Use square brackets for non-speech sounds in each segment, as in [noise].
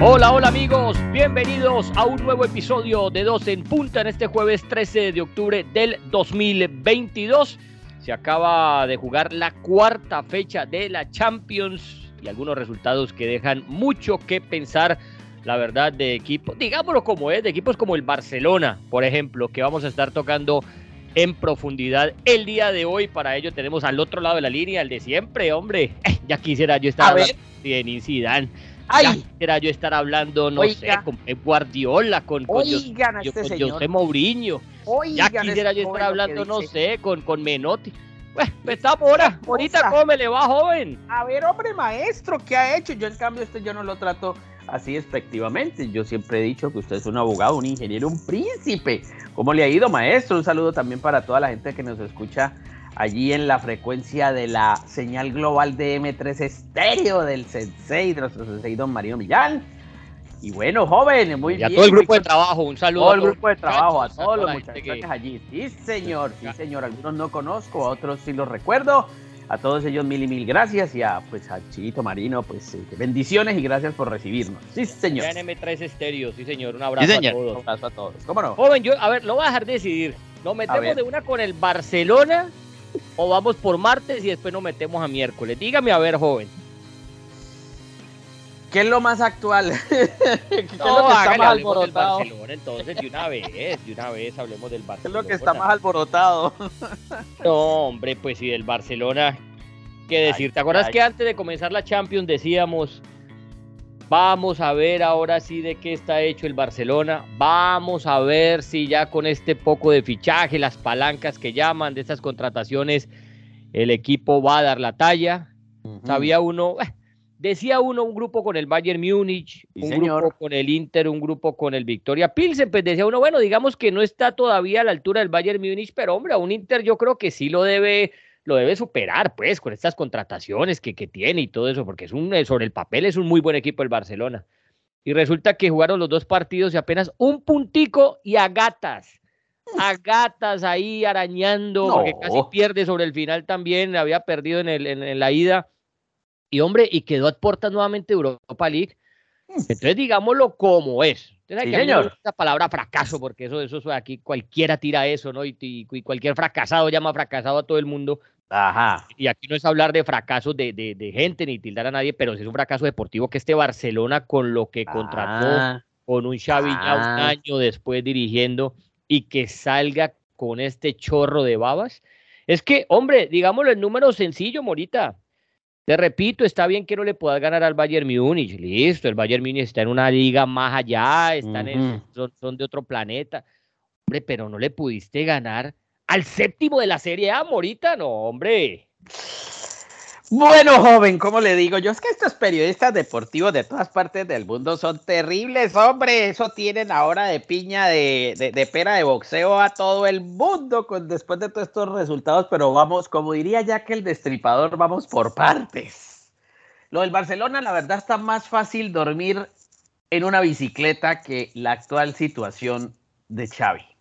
Hola, hola amigos, bienvenidos a un nuevo episodio de Dos en Punta en este jueves 13 de octubre del 2022. Se acaba de jugar la cuarta fecha de la Champions y algunos resultados que dejan mucho que pensar, la verdad, de equipos, digámoslo como es, de equipos como el Barcelona, por ejemplo, que vamos a estar tocando en profundidad el día de hoy. Para ello tenemos al otro lado de la línea, el de siempre, hombre. [laughs] Ya quisiera yo estar hablando de Zidane Ay. Ya yo estar hablando, no sé, con Pep Guardiola, con, con, Oigan yo, este con señor. José Mourinho. Oigan ya quisiera yo estar hablando, no sé, con, con Menotti. Pues, estamos ahora. Ahorita, cosa. ¿cómo me le va, joven? A ver, hombre maestro, ¿qué ha hecho? Yo en cambio este yo no lo trato así despectivamente. Yo siempre he dicho que usted es un abogado, un ingeniero, un príncipe. ¿Cómo le ha ido, maestro? Un saludo también para toda la gente que nos escucha allí en la frecuencia de la señal global de M3 Estéreo del Sensei, de nuestro Sensei Don Marino Millán. Y bueno, joven, muy Y a bien. todo el grupo de trabajo, un saludo. todo a el grupo de trabajo, a todos los muchachos que- allí. Sí, señor, sí, señor. Algunos no conozco, a otros sí los recuerdo. A todos ellos mil y mil gracias y a pues a Chilito Marino, pues eh, bendiciones y gracias por recibirnos. Sí, señor. Ya en M3 Estéreo, sí señor, un abrazo Sí, señor. a Un todos. abrazo a todos. ¿Cómo no? Joven, yo, a ver, lo voy a dejar decidir. ¿Nos metemos de una con el Barcelona o vamos por martes y después nos metemos a miércoles? Dígame a ver, joven. ¿Qué es lo más actual? [laughs] ¿Qué es lo No, que está más alborotado? Barcelona, entonces, de una vez, de una vez hablemos del ¿Qué es Barcelona. lo que está más alborotado? [laughs] No, hombre, pues sí, del Barcelona. ¿Qué decir? Ay, ¿Te acuerdas ay. que antes de comenzar la Champions decíamos, vamos a ver ahora sí de qué está hecho el Barcelona? Vamos a ver si ya con este poco de fichaje, las palancas que llaman de estas contrataciones, el equipo va a dar la talla. Sabía uno, eh, decía uno un grupo con el Bayern Múnich, Sí, un señor. grupo con el Inter, un grupo con el Victoria Pilsen, pues decía uno, bueno, digamos que no está todavía a la altura del Bayern Múnich, pero hombre, a un Inter yo creo que sí lo debe lo debe superar, pues, con estas contrataciones que, que tiene y todo eso, porque es un, eh, sobre el papel es un muy buen equipo el Barcelona. Y resulta que jugaron los dos partidos y apenas un puntico y a gatas. A gatas ahí arañando, porque casi pierde sobre el final también, había perdido en, el, en, en la ida. Y hombre, y quedó a puertas nuevamente Europa League. Entonces, digámoslo como es. Sí, que señor. la palabra fracaso, porque eso, eso, eso aquí cualquiera tira eso, ¿no? Y, y- y cualquier fracasado llama fracasado a todo el mundo. Ajá. Y aquí no es hablar de fracasos de, de, de gente ni tildar a nadie, pero es un fracaso deportivo que este Barcelona con lo que contrató, Ah, con un Xavi ya un ah. año después dirigiendo y que salga con este chorro de babas. Es que, hombre, digámoslo en número sencillo, Morita. Te repito, está bien que no le puedas ganar al Bayern Múnich, listo, el Bayern Múnich está en una liga más allá, están en- son, son de otro planeta. Hombre, pero no le pudiste ganar al séptimo de la Serie A, Morita, no, hombre. Bueno, joven, ¿cómo le digo yo? Es que estos periodistas deportivos de todas partes del mundo son terribles, hombre. Eso tienen ahora de piña de, de- pera de boxeo a todo el mundo con, después de todos estos resultados. Pero vamos, como diría ya que el destripador, vamos por partes. Lo del Barcelona, la verdad, está más fácil dormir en una bicicleta que la actual situación de Xavi.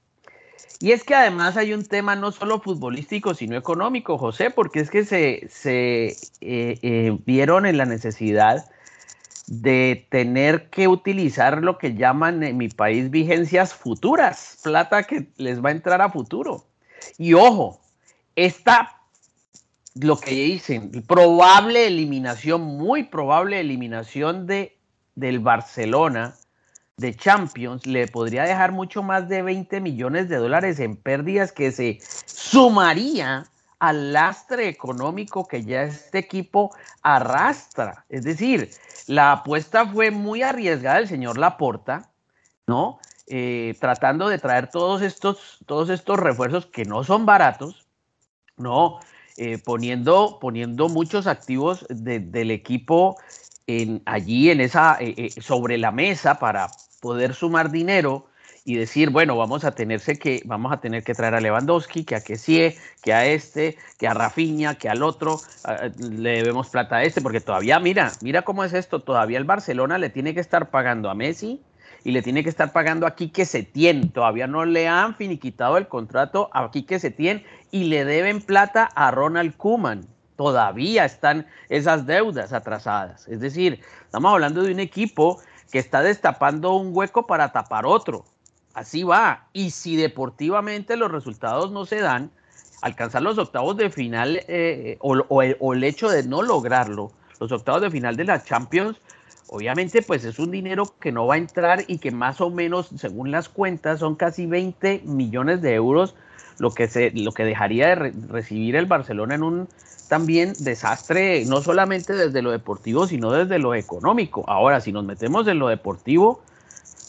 Y es que además hay un tema no solo futbolístico, sino económico, José, porque es que se, se eh, eh, vieron en la necesidad de tener que utilizar lo que llaman en mi país vigencias futuras, plata que les va a entrar a futuro. Y ojo, esta, lo que dicen, probable eliminación, muy probable eliminación de, del Barcelona de Champions le podría dejar mucho más de 20 millones de dólares en pérdidas que se sumaría al lastre económico que ya este equipo arrastra. Es decir, la apuesta fue muy arriesgada del señor Laporta, ¿no? Eh, tratando de traer todos estos, todos estos refuerzos que no son baratos, ¿no? Eh, poniendo, poniendo muchos activos de- del equipo allí en esa, eh, sobre la mesa para poder sumar dinero y decir, bueno, vamos a tenerse que, vamos a tener que traer a Lewandowski, que a Kessie, que a este, que a Rafinha, que al otro, le debemos plata a este, porque todavía, mira, mira cómo es esto, todavía el Barcelona le tiene que estar pagando a Messi y le tiene que estar pagando a Quique Setién, todavía no le han finiquitado el contrato a Quique Setién y le deben plata a Ronald Kuman. Todavía están esas deudas atrasadas. Es decir, estamos hablando de un equipo que está destapando un hueco para tapar otro. Así va. Y si deportivamente los resultados no se dan, alcanzar los octavos de final eh, o, el, hecho de no lograrlo, los octavos de final de la Champions, obviamente pues es un dinero que no va a entrar y que más o menos, según las cuentas, son casi 20 millones de euros lo que, se, lo que dejaría de recibir el Barcelona en un también desastre, no solamente desde lo deportivo, sino desde lo económico. Ahora, si nos metemos en lo deportivo,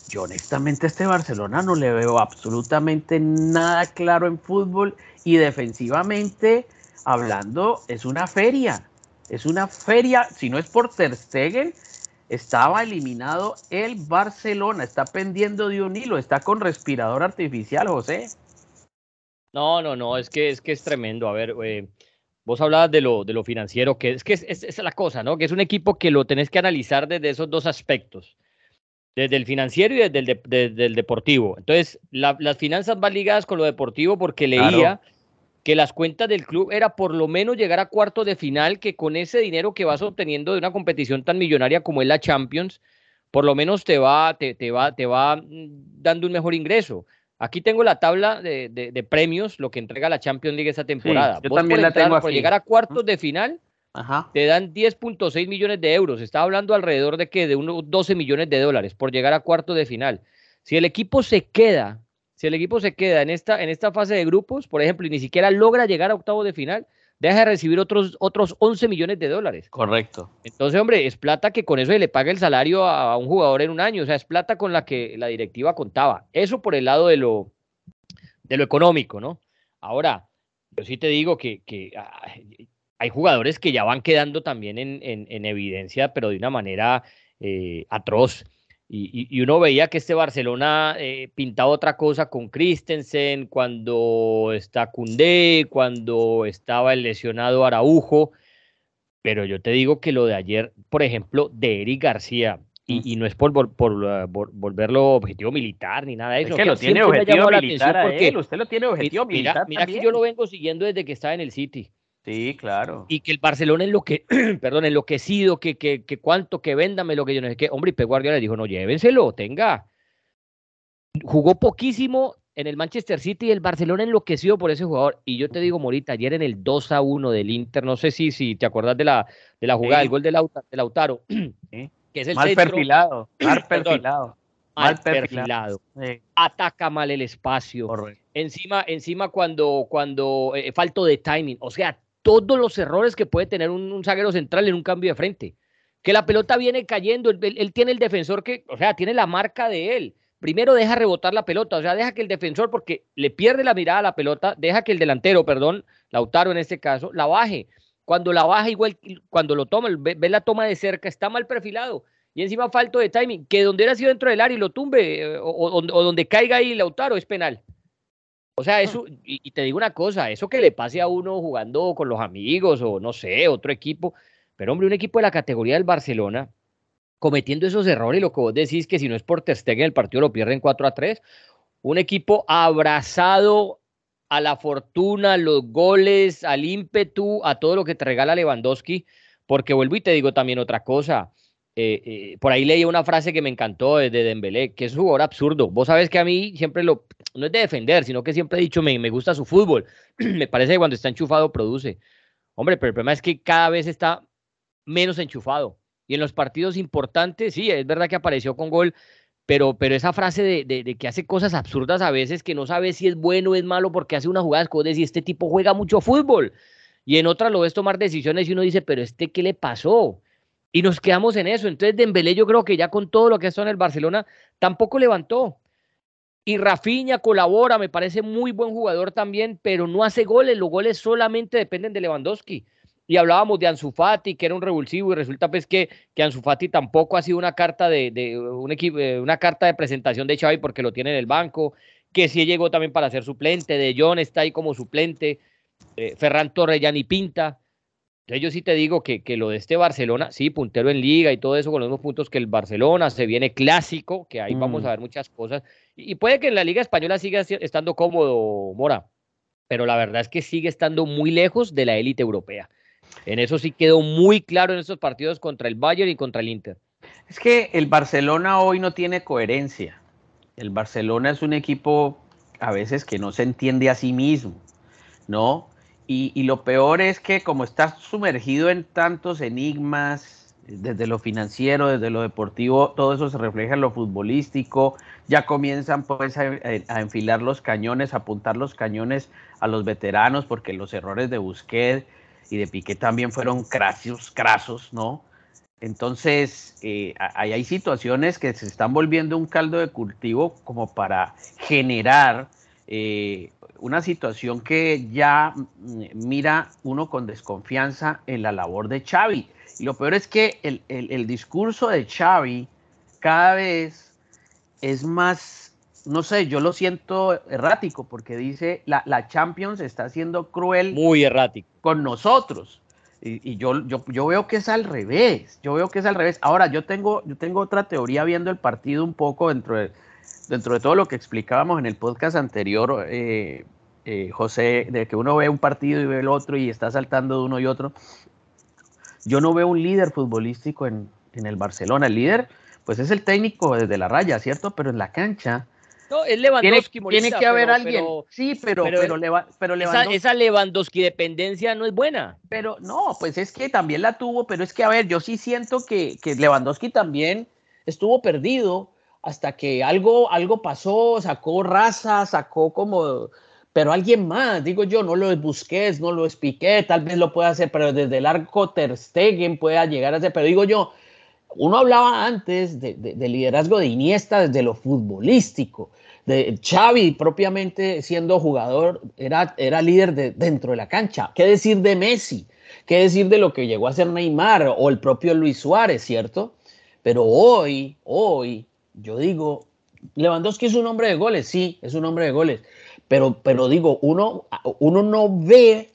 yo honestamente a este Barcelona no le veo absolutamente nada claro en fútbol y defensivamente hablando es una feria, es una feria, si no es por Ter Stegen, estaba eliminado el Barcelona, está pendiendo de un hilo, está con respirador artificial, José. No, no, no, es que es que es tremendo. A ver, eh, vos hablabas de lo, de lo financiero, que es que es, es, la cosa, ¿no? Que es un equipo que lo tenés que analizar desde esos dos aspectos, desde el financiero y desde el, deportivo. Entonces, las finanzas van ligadas con lo deportivo porque leía que las cuentas del club era por lo menos llegar a cuarto de final, que con ese dinero que vas obteniendo de una competición tan millonaria como es la Champions, por lo menos te va, te, te va, te va mm, dando un mejor ingreso. Aquí tengo la tabla de, premios, lo que entrega la Champions League esta temporada. yo también la tengo Por llegar a cuartos de final, te dan 10.6 millones de euros. Está hablando alrededor de que de unos 12 millones de dólares por llegar a cuartos de final. Si el equipo se queda, si el equipo se queda en esta, en esta fase de grupos, por ejemplo, y ni siquiera logra llegar a octavos de final, deja de recibir otros, otros 11 millones de dólares. Correcto. Entonces, hombre, es plata que con eso se le paga el salario a un jugador en un año, o sea, es plata con la que la directiva contaba. Eso por el lado de lo, de lo económico, ¿no? Ahora, yo sí te digo que, que hay jugadores que ya van quedando también en, en, evidencia, pero de una manera eh, atroz. Y, uno veía que este Barcelona eh, pintaba otra cosa con Christensen, cuando está Cundé, cuando estaba el lesionado Araujo. Pero yo te digo que lo de ayer, por ejemplo, de Eric García, y, no es por, por, volverlo objetivo militar ni nada de eso. Es que, lo tiene objetivo militar porque, Usted lo tiene objetivo militar. Mira que yo lo vengo siguiendo desde que estaba en el City. Sí, claro. Y que el Barcelona en lo que, [clears throat] perdón, enloquecido, que, que, que cuánto, que véndame lo que yo no sé qué. Hombre, y Pep Guardiola le dijo, no, llévenselo, tenga. Jugó poquísimo en el Manchester City y el Barcelona enloqueció por ese jugador. Y yo te digo, Morita, ayer en el 2 a 1 del Inter, no sé si, si te acuerdas de la, de la jugada, del gol de, Lautaro, [clears throat] que es el mal [clears throat] perfilado, mal perfilado. mal perfilado. Ataca mal el espacio. Encima, encima cuando, cuando eh, falto de timing. O sea, todos los errores que puede tener un, zaguero central en un cambio de frente. Que la pelota viene cayendo, él, tiene el defensor que, o sea, tiene la marca de él. Primero deja rebotar la pelota, o sea, deja que el defensor, porque le pierde la mirada a la pelota, deja que el delantero, perdón, Lautaro en este caso, la baje. Cuando la baja, igual, cuando lo toma, ve, la toma de cerca, está mal perfilado. Y encima falto de timing, que donde era sido dentro del área y lo tumbe, eh, o, o donde caiga ahí Lautaro, es penal. O sea, eso, y, te digo una cosa, eso que le pase a uno jugando con los amigos o no sé, otro equipo, pero hombre, un equipo de la categoría del Barcelona cometiendo esos errores, lo que vos decís que si no es por Ter Stegen el partido lo pierden 4 a 3, un equipo abrazado a la fortuna, los goles, al ímpetu, a todo lo que te regala Lewandowski, porque vuelvo y te digo también otra cosa, eh, eh, por ahí leí una frase que me encantó de Dembélé, que es un jugador absurdo. Vos sabes que a mí siempre lo, no es de defender, sino que siempre he dicho, me, me gusta su fútbol. [clears throat] me parece que cuando está enchufado produce. Hombre, pero el problema es que cada vez está menos enchufado. Y en los partidos importantes, sí, es verdad que apareció con gol, pero, pero esa frase de, que hace cosas absurdas a veces, que no sabe si es bueno o es malo porque hace unas jugadas, como decir, este tipo juega mucho fútbol. Y en otras lo ves tomar decisiones y uno dice, pero este, ¿qué le pasó? Y nos quedamos en eso. Entonces Dembélé yo creo que ya con todo lo que está en el Barcelona tampoco levantó. Y Rafinha colabora, me parece muy buen jugador también, pero no hace goles. Los goles solamente dependen de Lewandowski. Y hablábamos de Ansu Fati, que era un revulsivo, y resulta pues que, que Ansu Fati tampoco ha sido una carta de, de un equipo, eh, una carta de presentación de Xavi porque lo tiene en el banco, que sí llegó también para ser suplente, de John está ahí como suplente, eh, Ferran Torres ya ni pinta. Entonces yo sí te digo que, que, lo de este Barcelona, sí, puntero en liga y todo eso con los mismos puntos que el Barcelona, se viene clásico, que ahí vamos a mm. ver muchas cosas. Y, puede que en la liga española siga estando cómodo, Mora, pero la verdad es que sigue estando muy lejos de la élite europea. En eso sí quedó muy claro en esos partidos contra el Bayern y contra el Inter. Es que el Barcelona hoy no tiene coherencia. El Barcelona es un equipo a veces que no se entiende a sí mismo, ¿no? Y, y lo peor es que como está sumergido en tantos enigmas, desde lo financiero, desde lo deportivo, todo eso se refleja en lo futbolístico, ya comienzan pues a, enfilar los cañones, a apuntar los cañones a los veteranos, porque los errores de Busquets y de Piqué también fueron crasos, crasos, ¿no? Entonces, eh, hay situaciones que se están volviendo un caldo de cultivo como para generar eh, una situación que ya mm, mira uno con desconfianza en la labor de Xavi y lo peor es que el, discurso de Xavi cada vez es más, no sé, yo lo siento errático porque dice la, la Champions está siendo cruel. Muy errático. Con nosotros. Y, yo, yo, yo, veo que es al revés. Yo veo que es al revés. Ahora, yo tengo, yo tengo otra teoría viendo el partido un poco dentro de, dentro de todo lo que explicábamos en el podcast anterior, eh, eh, José, de que uno ve un partido y ve el otro y está saltando de uno y otro yo no veo un líder futbolístico en, el Barcelona. El líder, pues es el técnico desde la raya, ¿cierto? Pero en la cancha. No, es Lewandowski. Tiene, que haber alguien. sí, pero, pero, pero, Lewandowski, esa, Lewandowski dependencia no es buena. Pero no, pues es que también la tuvo, pero es que, a ver, yo sí siento que, que Lewandowski también estuvo perdido hasta que algo, algo pasó, sacó raza, sacó como pero alguien más, digo yo, no lo es Busquets, no lo es Piqué, tal vez lo pueda hacer, pero desde el arco Ter Stegen pueda llegar a ser, pero digo yo, uno hablaba antes de, liderazgo de Iniesta desde lo futbolístico, de Xavi propiamente siendo jugador, era, era líder de, dentro de la cancha. ¿Qué decir de Messi? ¿Qué decir de lo que llegó a ser Neymar o el propio Luis Suárez, cierto? Pero hoy, hoy, yo digo, Lewandowski es un hombre de goles, sí, es un hombre de goles, pero, pero digo, uno, uno no ve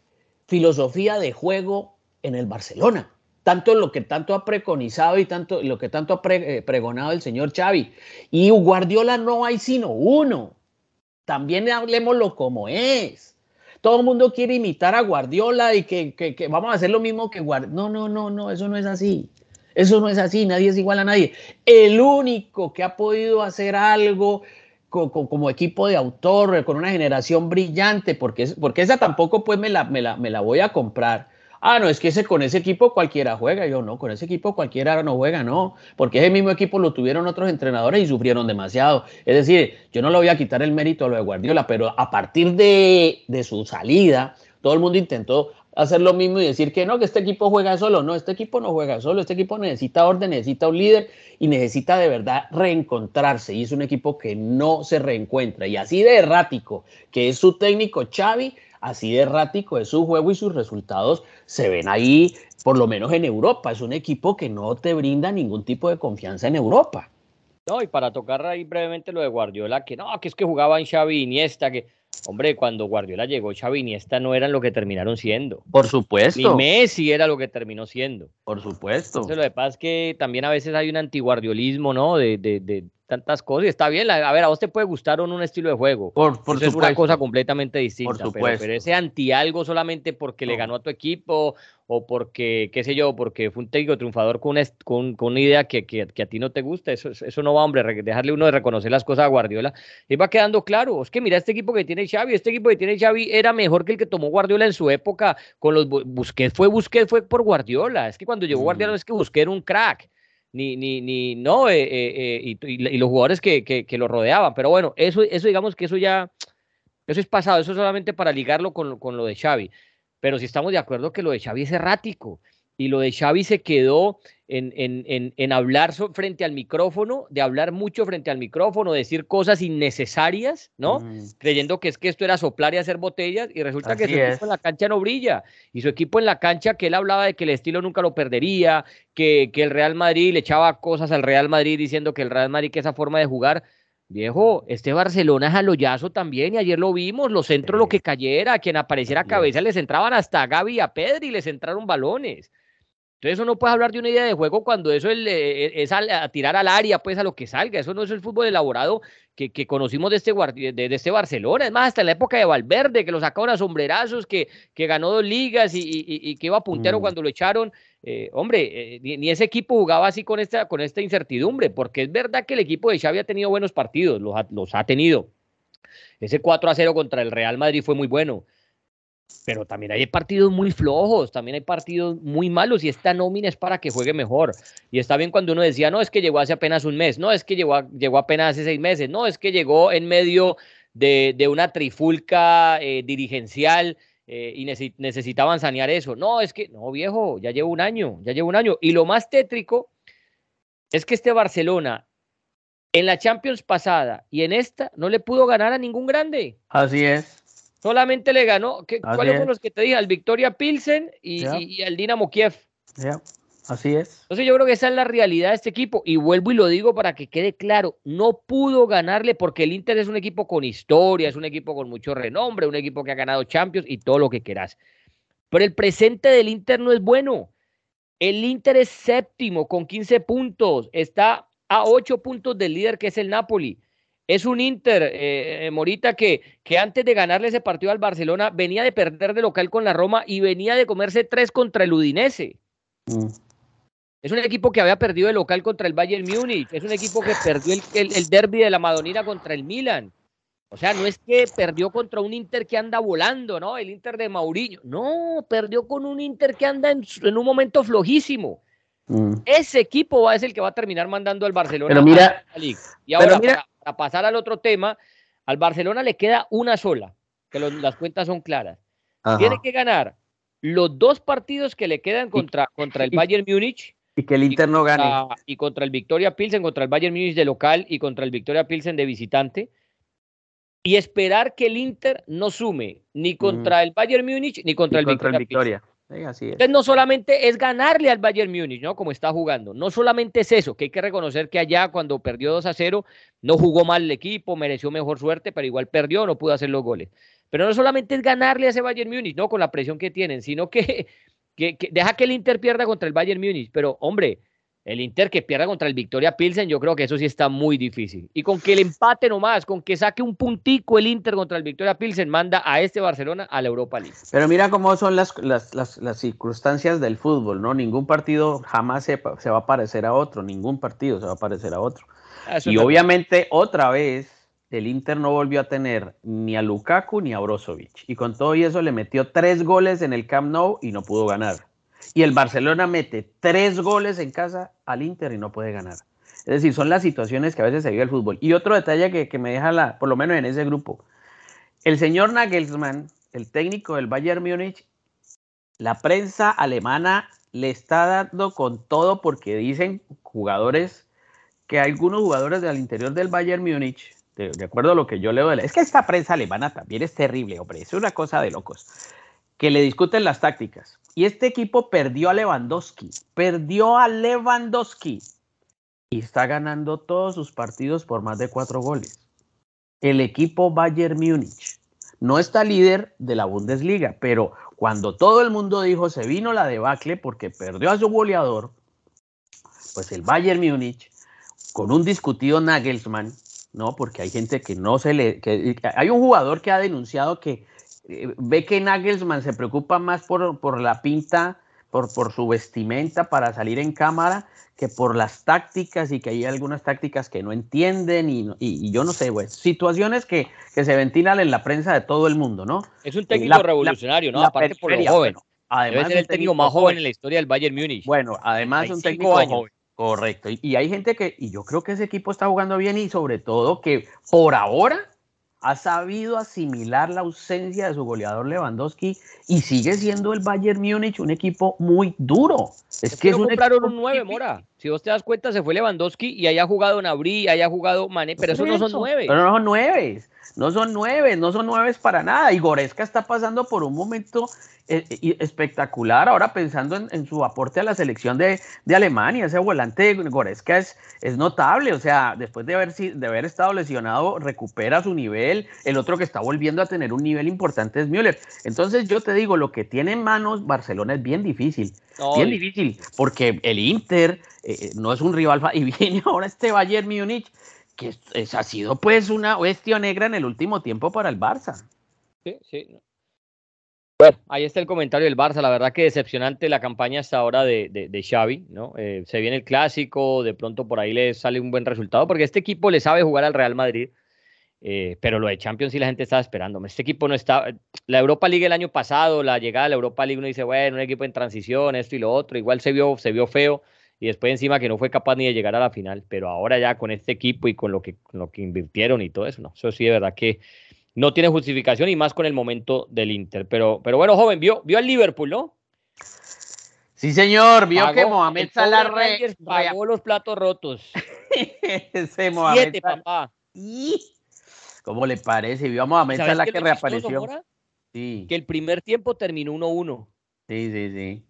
filosofía de juego en el Barcelona. Tanto lo que tanto ha preconizado y tanto lo que tanto ha eh, pregonado el señor Xavi. Y Guardiola no hay sino uno. También hablemoslo como es. Todo el mundo quiere imitar a Guardiola y que, que, que vamos a hacer lo mismo que Guardiola. No, no, no, no, eso no es así. Eso no es así, nadie es igual a nadie. El único que ha podido hacer algo como equipo de autor, con una generación brillante, porque, porque esa tampoco pues me la, me, la, me la voy a comprar. Ah, no, es que ese, con ese equipo cualquiera juega. Yo no, con ese equipo cualquiera no juega, no. Porque ese mismo equipo lo tuvieron otros entrenadores y sufrieron demasiado. Es decir, yo no le voy a quitar el mérito a lo de Guardiola, pero a partir de, de su salida, todo el mundo intentó hacer lo mismo y decir que no, que este equipo juega solo. No, este equipo no juega solo, este equipo necesita orden, necesita un líder y necesita de verdad reencontrarse. Y es un equipo que no se reencuentra. Y así de errático que es su técnico Xavi, así de errático es su juego y sus resultados se ven ahí, por lo menos en Europa. Es un equipo que no te brinda ningún tipo de confianza en Europa. No, y para tocar ahí brevemente lo de Guardiola, que no, que es que jugaba en Xavi Iniesta, que Hombre, cuando Guardiola llegó, Xavi y Iniesta no eran lo que terminaron siendo. Por supuesto. Ni Messi era lo que terminó siendo. Por supuesto. Entonces, lo que pasa es que también a veces hay un antiguardiolismo, ¿no? De, de, de tantas cosas. Y está bien, a ver, a vos te puede gustar o no un estilo de juego. Por, por supuesto. es una cosa completamente distinta. Por pero, pero, ese anti algo solamente porque le ganó a tu equipo o porque, qué sé yo, porque fue un técnico triunfador con una, con, con una idea que, que, que, a ti no te gusta, eso, eso no va, hombre, dejarle uno de reconocer las cosas a Guardiola. Y va quedando claro, es que mira, este equipo que tiene Xavi, este equipo que tiene Xavi era mejor que el que tomó Guardiola en su época con los Busquets, fue Busquets, fue por Guardiola, es que cuando llegó Guardiola es que Busquets era un crack ni, ni, ni, no, eh, eh, eh, y, los jugadores que, que, lo rodeaban. Pero bueno, eso, eso digamos que eso ya, eso es pasado, eso solamente para ligarlo con, con lo de Xavi. Pero si estamos de acuerdo que lo de Xavi es errático y lo de Xavi se quedó en, en, en, hablar frente al micrófono, de hablar mucho frente al micrófono, decir cosas innecesarias, ¿no? Creyendo que es que esto era soplar y hacer botellas y resulta que su equipo en la cancha no brilla. Y su equipo en la cancha que él hablaba de que el estilo nunca lo perdería, que, que el Real Madrid le echaba cosas al Real Madrid diciendo que el Real Madrid que esa forma de jugar. Viejo, este Barcelona es aloyazo también, y ayer lo vimos, los centros lo que cayera, quien apareciera a cabeza les entraban hasta a Gaby y a Pedri, les entraron balones. Entonces eso no puede hablar de una idea de juego cuando eso es, eh, a, tirar al área, pues a lo que salga. Eso no es el fútbol elaborado que, conocimos de este, de, este Barcelona. Es más, hasta en la época de Valverde, que lo sacaron a sombrerazos, que, que ganó dos ligas y, que iba puntero mm. cuando lo echaron. eh, hombre, eh, ni, ese equipo jugaba así con esta, con esta incertidumbre, porque es verdad que el equipo de Xavi ha tenido buenos partidos, los ha, los ha tenido. Ese 4 a 0 contra el Real Madrid fue muy bueno, pero también hay partidos muy flojos, también hay partidos muy malos y esta nómina es para que juegue mejor. Y está bien cuando uno decía, no, es que llegó hace apenas un mes, no, es que llegó, llegó apenas hace seis meses, no, es que llegó en medio de, de una trifulca eh, dirigencial eh, y necesitaban sanear eso. No, es que, no, viejo, ya llevo un año, ya llevo un año. Y lo más tétrico es que este Barcelona en la Champions pasada y en esta no le pudo ganar a ningún grande. Así es. Solamente le ganó, ¿cuáles fueron los que te dije? Al Victoria Pilsen y, al Dinamo Kiev. Así es. Entonces yo creo que esa es la realidad de este equipo. Y vuelvo y lo digo para que quede claro, no pudo ganarle porque el Inter es un equipo con historia, es un equipo con mucho renombre, un equipo que ha ganado Champions y todo lo que quieras. Pero el presente del Inter no es bueno. El Inter es séptimo con 15 puntos, está a 8 puntos del líder que es el Napoli. Es un Inter, eh, eh, Morita, que, que antes de ganarle ese partido al Barcelona venía de perder de local con la Roma y venía de comerse tres contra el Udinese. Mm. Es un equipo que había perdido el local contra el Bayern Múnich. Es un equipo que perdió el, el, derby de la Madonina contra el Milan. O sea, no es que perdió contra un Inter que anda volando, ¿no? El Inter de Mourinho. No, perdió con un Inter que anda en, un momento flojísimo. Mm. Ese equipo es el que va a terminar mandando al Barcelona pero mira, a la Liga. Y ahora, para, pasar al otro tema, al Barcelona le queda una sola, que las cuentas son claras. Tiene que ganar los dos partidos que le quedan contra, contra el Bayern Múnich y que el Inter no gane. Y contra el Victoria Pilsen, contra el Bayern Munich de local y contra el Victoria Pilsen de visitante. Y esperar que el Inter no sume ni contra el Bayern Múnich ni contra, el, Victoria Entonces no solamente es ganarle al Bayern Múnich, ¿no? Como está jugando. No solamente es eso, que hay que reconocer que allá cuando perdió 2 a 0 no jugó mal el equipo, mereció mejor suerte, pero igual perdió, no pudo hacer los goles. Pero no solamente es ganarle a ese Bayern Múnich, ¿no? Con la presión que tienen, sino que [laughs] que, deja que el Inter pierda contra el Bayern Múnich, pero hombre, el Inter que pierda contra el Victoria Pilsen, yo creo que eso sí está muy difícil. Y con que el empate nomás, con que saque un puntico el Inter contra el Victoria Pilsen, manda a este Barcelona a la Europa League. Pero mira cómo son las, las, circunstancias del fútbol, ¿no? Ningún partido jamás se, se, va a parecer a otro, ningún partido se va a parecer a otro. Ah, y obviamente, otra vez, el Inter no volvió a tener ni a Lukaku ni a Brozovic. Y con todo eso le metió tres goles en el Camp Nou y no pudo ganar. Y el Barcelona mete tres goles en casa al Inter y no puede ganar. Es decir, son las situaciones que a veces se vive el fútbol. Y otro detalle que, que me deja, la, por lo menos en ese grupo, el señor Nagelsmann, el técnico del Bayern Múnich, la prensa alemana le está dando con todo porque dicen jugadores que algunos jugadores del interior del Bayern Múnich de, acuerdo a lo que yo leo, de es que esta prensa alemana también es terrible, hombre, es una cosa de locos, que le discuten las tácticas. Y este equipo perdió a Lewandowski, perdió a Lewandowski y está ganando todos sus partidos por más de cuatro goles. El equipo Bayern Múnich no está líder de la Bundesliga, pero cuando todo el mundo dijo se vino la debacle porque perdió a su goleador, pues el Bayern Múnich, con un discutido Nagelsmann, ¿no? Porque hay gente que no se le... Que, hay un jugador que ha denunciado que ve que Nagelsmann se preocupa más por, por la pinta, por, por su vestimenta para salir en cámara, que por las tácticas y que hay algunas tácticas que no entienden y, y, yo no sé, güey, situaciones que, que, se ventilan en la prensa de todo el mundo, ¿no? Es un técnico revolucionario, ¿no? Aparte por lo joven. además Debe ser el técnico más joven en la historia del Bayern Múnich. Bueno, además un técnico joven. Correcto. Y, hay gente que, y yo creo que ese equipo está jugando bien y sobre todo que por ahora ha sabido asimilar la ausencia de su goleador Lewandowski y sigue siendo el Bayern Múnich un equipo muy duro. Es, que, es un compraron un 9, Mora. Si vos te das cuenta, se fue Lewandowski y haya jugado Nabri, haya jugado Mané, pero esos no son nueve. Pero no son nueve. No son nueve, no son nueve para nada. Y Goreska está pasando por un momento eh, eh, espectacular. Ahora pensando en, su aporte a la selección de, Alemania, ese volante Goreska es, es notable. O sea, después de haber, de haber estado lesionado, recupera su nivel. El otro que está volviendo a tener un nivel importante es Müller. Entonces, yo te digo, lo que tiene en manos Barcelona es bien difícil. Bien difícil, porque el Inter eh, no es un rival. [laughs] Y viene ahora este Bayern Múnich que es, ha sido pues una bestia negra en el último tiempo para el Barça. Sí, sí. Bueno, ahí está el comentario del Barça. La verdad que decepcionante la campaña hasta ahora de, de, Xavi, ¿no? Eh, se viene el clásico, de pronto por ahí le sale un buen resultado, porque este equipo le sabe jugar al Real Madrid, eh, pero lo de Champions sí la gente estaba esperando. Este equipo no está. La Europa League el año pasado, la llegada de la Europa League, uno dice, bueno, un equipo en transición, esto y lo otro, igual se vio, se vio feo, y después encima que no fue capaz ni de llegar a la final, pero ahora ya con este equipo y con lo que, con lo que invirtieron y todo eso, no, eso sí de verdad que no tiene justificación y más con el momento del Inter. Pero, pero bueno, joven, vio, vio al Liverpool, ¿no? Sí, señor, vio que Mohamed Salah pagó los platos rotos. [laughs] Ese Mohamed Siete, papá. ¿Cómo le parece? Vio a Mohamed Salah que reapareció. Sí. Que el primer tiempo terminó 1-1. Sí, sí, sí.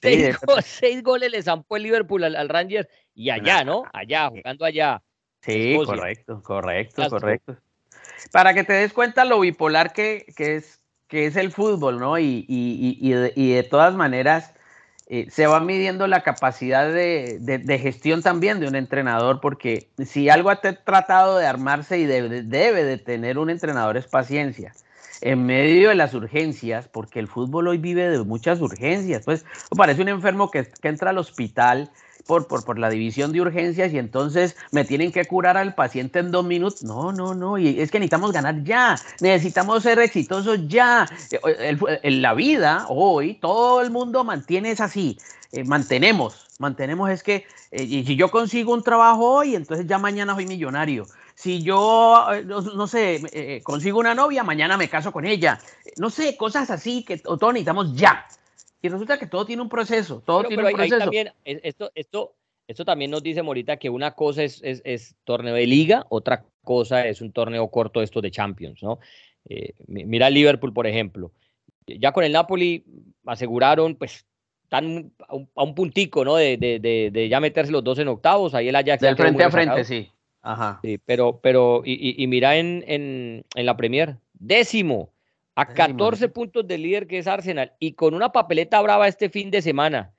Seis, goles le zampó el Liverpool al, Rangers y allá, ¿no? Allá, jugando allá. Sí, correcto, correcto, correcto para que te des cuenta lo bipolar que, es, que es el fútbol, ¿no? Y, de, todas maneras eh, se va midiendo la capacidad de, gestión también de un entrenador, porque si algo ha tratado de armarse y debe, de tener un entrenador es paciencia en medio de las urgencias, porque el fútbol hoy vive de muchas urgencias. Pues parece un enfermo que, entra al hospital por, por, por, la división de urgencias y entonces me tienen que curar al paciente en dos minutos. No, no, no, y es que necesitamos ganar ya, necesitamos ser exitosos ya. En la vida, hoy, todo el mundo mantiene es así, eh, mantenemos, mantenemos es que, eh, y si yo consigo un trabajo hoy, entonces ya mañana soy millonario. Si yo, eh, no, sé, consigo una novia, mañana me caso con ella. No sé, cosas así que todos necesitamos ya. Y resulta que todo tiene un proceso, todo tiene un proceso. también, esto, esto, esto también nos dice Morita que una cosa es, es, torneo de liga, otra cosa es un torneo corto esto de Champions, ¿no? Eh, mira Liverpool, por ejemplo. Ya con el Napoli aseguraron, pues, están a un, puntico, ¿no? De, de, de, ya meterse los dos en octavos. Ahí el Ajax. Del frente a frente, sí. Ajá. Sí, pero, pero, y, y, mira en, en, en la Premier, décimo a 14 puntos del líder que es Arsenal y con una papeleta brava este fin de semana.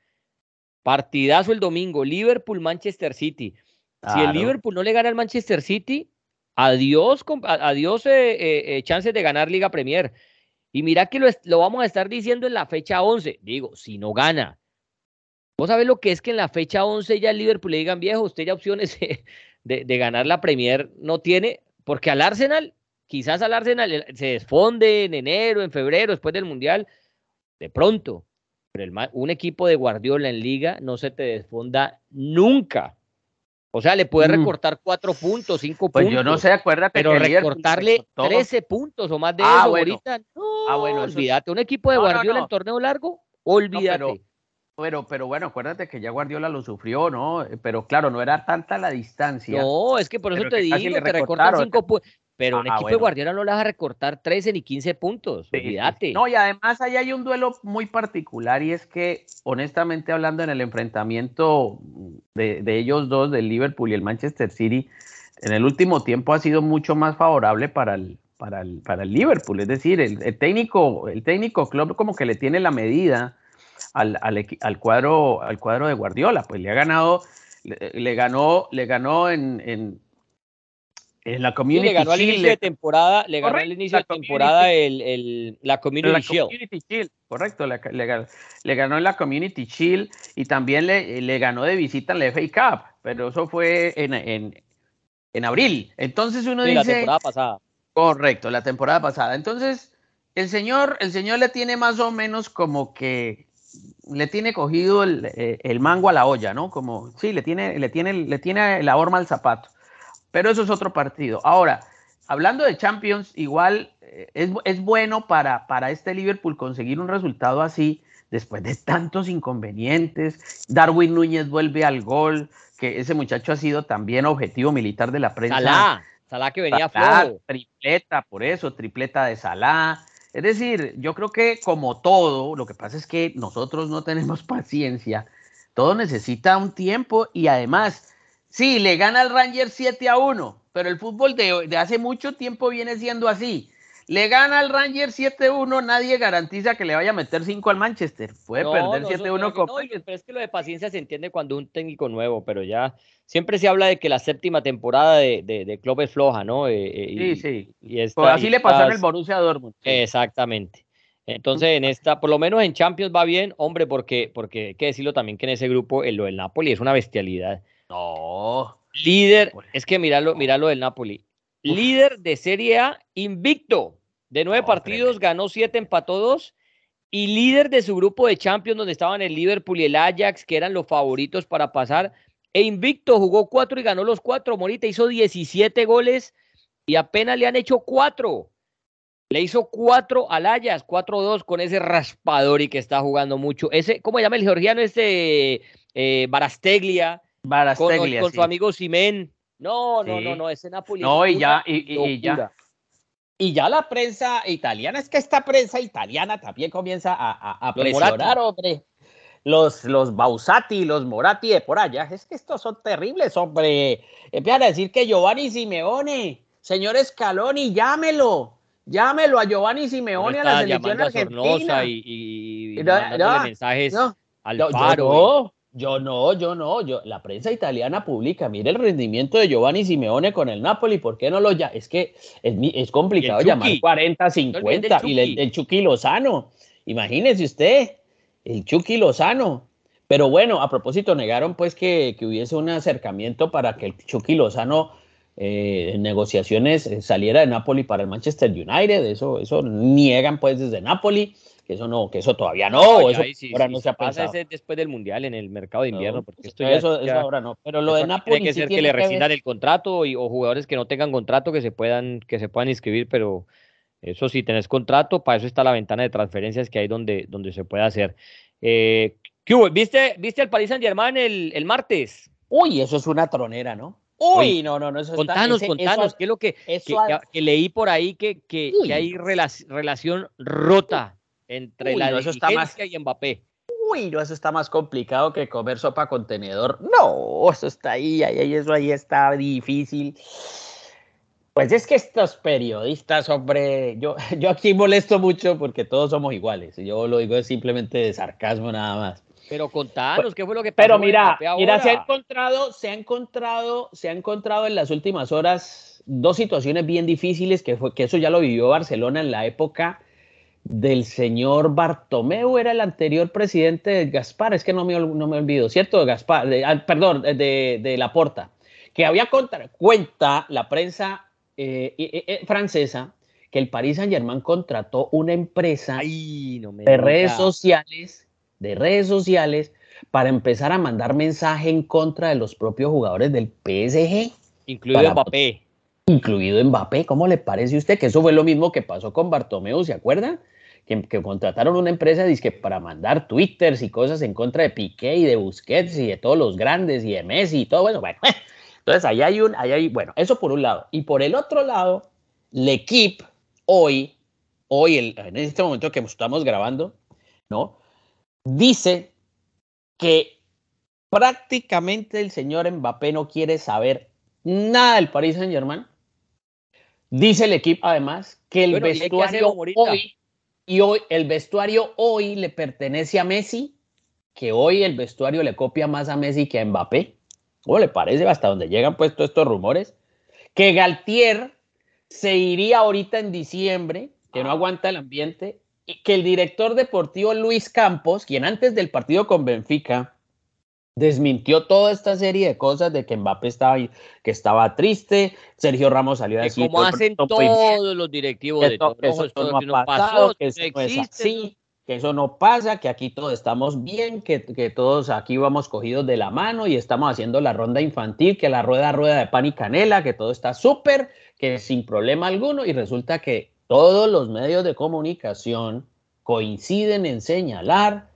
Partidazo el domingo, Liverpool-Manchester City. Si el Liverpool no le gana al Manchester City, adiós, adiós eh, eh, eh, chances de ganar Liga Premier. Y mira que lo, vamos a estar diciendo en la fecha 11. Digo, si no gana. Vos sabés lo que es que en la fecha 11 ya el Liverpool le digan, viejo, usted ya opciones [laughs] de, de ganar la Premier no tiene, porque al Arsenal quizás al Arsenal se desfonde en enero, en febrero, después del Mundial, de pronto. Pero un equipo de Guardiola en liga no se te desfonda nunca. O sea, le puede mm. recortar cuatro puntos, cinco puntos. Pues yo no sé, acuérdate. Pero recortarle trece puntos o más de ah, eso ahorita, no, ah, bueno, olvídate. Un equipo de Guardiola en torneo largo, olvídate. Pero, pero, bueno, acuérdate que ya Guardiola lo sufrió, ¿no? Pero claro, no era tanta la distancia. No, es que por eso te digo, te recortan cinco puntos. Pero un ah, equipo de Guardiola no le vas a recortar 13 ni 15 puntos, olvídate. No, y además ahí hay un duelo muy particular y es que, honestamente hablando, en el enfrentamiento de, ellos dos, del Liverpool y el Manchester City, en el último tiempo ha sido mucho más favorable para el, para el, para el Liverpool. Es decir, el, técnico, el técnico club como que le tiene la medida al, al, cuadro, al cuadro de Guardiola, pues le ha ganado, le, ganó, le ganó en en la Community le ganó al inicio de temporada, le ganó al inicio de temporada el, el, la Community, Shield. Correcto, le, le, ganó en la Community Shield y también le, le, ganó de visita en la FA Cup, pero eso fue en, en, en abril. Entonces uno dice... La temporada pasada. Correcto, la temporada pasada. Entonces, el señor, el señor le tiene más o menos como que le tiene cogido el, eh, el mango a la olla, ¿no? Como, sí, le tiene, le tiene, le tiene la horma al zapato. Pero eso es otro partido. Ahora, hablando de Champions, igual eh, es, bueno para, para este Liverpool conseguir un resultado así después de tantos inconvenientes. Darwin Núñez vuelve al gol, que ese muchacho ha sido también objetivo militar de la prensa. Salah, Salah que venía flojo. Tripleta, por eso, tripleta de Salah. Es decir, yo creo que como todo, lo que pasa es que nosotros no tenemos [laughs] paciencia. Todo necesita un tiempo y además Sí, le gana el Ranger 7 a 1, pero el fútbol de, hace mucho tiempo viene siendo así. Le gana al Ranger 7-1, nadie garantiza que le vaya a meter 5 al Manchester. Puede perder 7-1 con... No, pero es que lo de paciencia se entiende cuando un técnico nuevo, pero ya siempre se habla de que la séptima temporada de, de, club es floja, ¿no? Eh, eh, sí, sí. Y pues así le pasó en el Borussia Dortmund. Exactamente. Entonces, en esta, por lo menos en Champions va bien, hombre, porque, porque hay que decirlo también que en ese grupo, en lo del Napoli es una bestialidad. No. Líder, es que míralo, míralo del Napoli. Líder de Serie A, invicto. De nueve partidos, ganó siete, empató dos. Y líder de su grupo de Champions, donde estaban el Liverpool y el Ajax, que eran los favoritos para pasar. E invicto, jugó cuatro y ganó los cuatro. Morita hizo 17 goles y apenas le han hecho cuatro. Le hizo cuatro al Ajax, 4-2 con ese raspador y que está jugando mucho. Ese, ¿cómo se llama el georgiano? Este eh, Barasteglia. Barasteglia. Con, su amigo Simen. No, no, no, no, ese Napoli. No, y ya, y, ya. Y ya la prensa italiana, es que esta prensa italiana también comienza a, a, presionar, hombre. Los, los Bausati, los Moratti de por allá, es que estos son terribles, hombre. Empiezan a decir que Giovanni Simeone, señor Scaloni, llámelo Llámelo a Giovanni Simeone a la selección argentina. y, y, mensajes al yo, Faro. Yo no, yo no, yo la prensa italiana publica, mire el rendimiento de Giovanni Simeone con el Napoli, ¿por qué no lo ya? Es que es, es complicado llamar 40, 50 y el, el Chucky Lozano. Imagínese usted, el Chucky Lozano. Pero bueno, a propósito, negaron pues que, que hubiese un acercamiento para que el Chucky Lozano eh, en negociaciones eh, saliera de Napoli para el Manchester United, eso, eso niegan pues desde Napoli, que eso no, que eso todavía no, eso ahora no se ha pasa después del mundial en el mercado de invierno, porque esto eso, ahora no, pero lo de Napoli tiene que ser que le rescindan el contrato y, o jugadores que no tengan contrato que se puedan que se puedan inscribir, pero eso sí tenés contrato, para eso está la ventana de transferencias que hay donde donde se puede hacer. Eh, ¿Viste viste al Paris Saint Germain el, el martes? Uy, eso es una tronera, ¿no? Uy, no, no, no. Eso contanos, contanos, ¿qué es lo que, que, leí por ahí que, que, hay relación rota entre la dirigencia y Mbappé? Uy, no, eso está más complicado que comer sopa con tenedor. No, eso está ahí, ahí, eso ahí está difícil. Pues es que estos periodistas, hombre, yo, [laughs] yo aquí molesto mucho porque todos somos iguales. Yo lo digo simplemente de sarcasmo nada más. Pero contanos, ¿qué fue lo que pasó? Pero mira, mira, se ha encontrado, se ha encontrado, se ha encontrado en las últimas horas dos situaciones bien difíciles, que fue que eso ya lo vivió Barcelona en la época del señor Bartomeu, era el anterior presidente de Gaspar, es que no me, no me olvido, ¿cierto? De Gaspar, ah, perdón, de, de Laporta, que había contra, cuenta la prensa eh, eh, eh, francesa que el Paris Saint Germain contrató una empresa de redes sociales de redes sociales para empezar a mandar mensaje en contra de los propios jugadores del PSG. Incluido Mbappé. Incluido Mbappé. ¿Cómo le parece a usted que eso fue lo mismo que pasó con Bartomeu, ¿se acuerdan? Que, contrataron una empresa dizque, para mandar twitters y cosas en contra de Piqué y de Busquets y de todos los grandes y de Messi y todo eso. Bueno, [laughs] entonces ahí hay un, ahí hay, bueno, eso por un lado. Y por el otro lado, L'Equipe hoy, hoy, en este momento que estamos grabando, ¿no? dice que prácticamente el señor Mbappé no quiere saber nada del Paris Saint Germain. Dice el equipo además que el vestuario hoy y hoy el vestuario hoy le pertenece a Messi, que hoy el vestuario le copia más a Messi que a Mbappé. ¿Cómo le parece hasta donde llegan pues todos estos rumores? Que Galtier se iría ahorita en diciembre, que no aguanta el ambiente que el director deportivo Luis Campos, quien antes del partido con Benfica desmintió toda esta serie de cosas de que Mbappé estaba que estaba triste, Sergio Ramos salió a decir como hacen todos los directivos de todo, que eso, no ha pasado, que eso no es así, que eso no pasa, que aquí todos estamos bien, que, que, todos aquí vamos cogidos de la mano y estamos haciendo la ronda infantil, que la rueda rueda de pan y canela, que todo está súper, que sin problema alguno y resulta que todos los medios de comunicación coinciden en señalar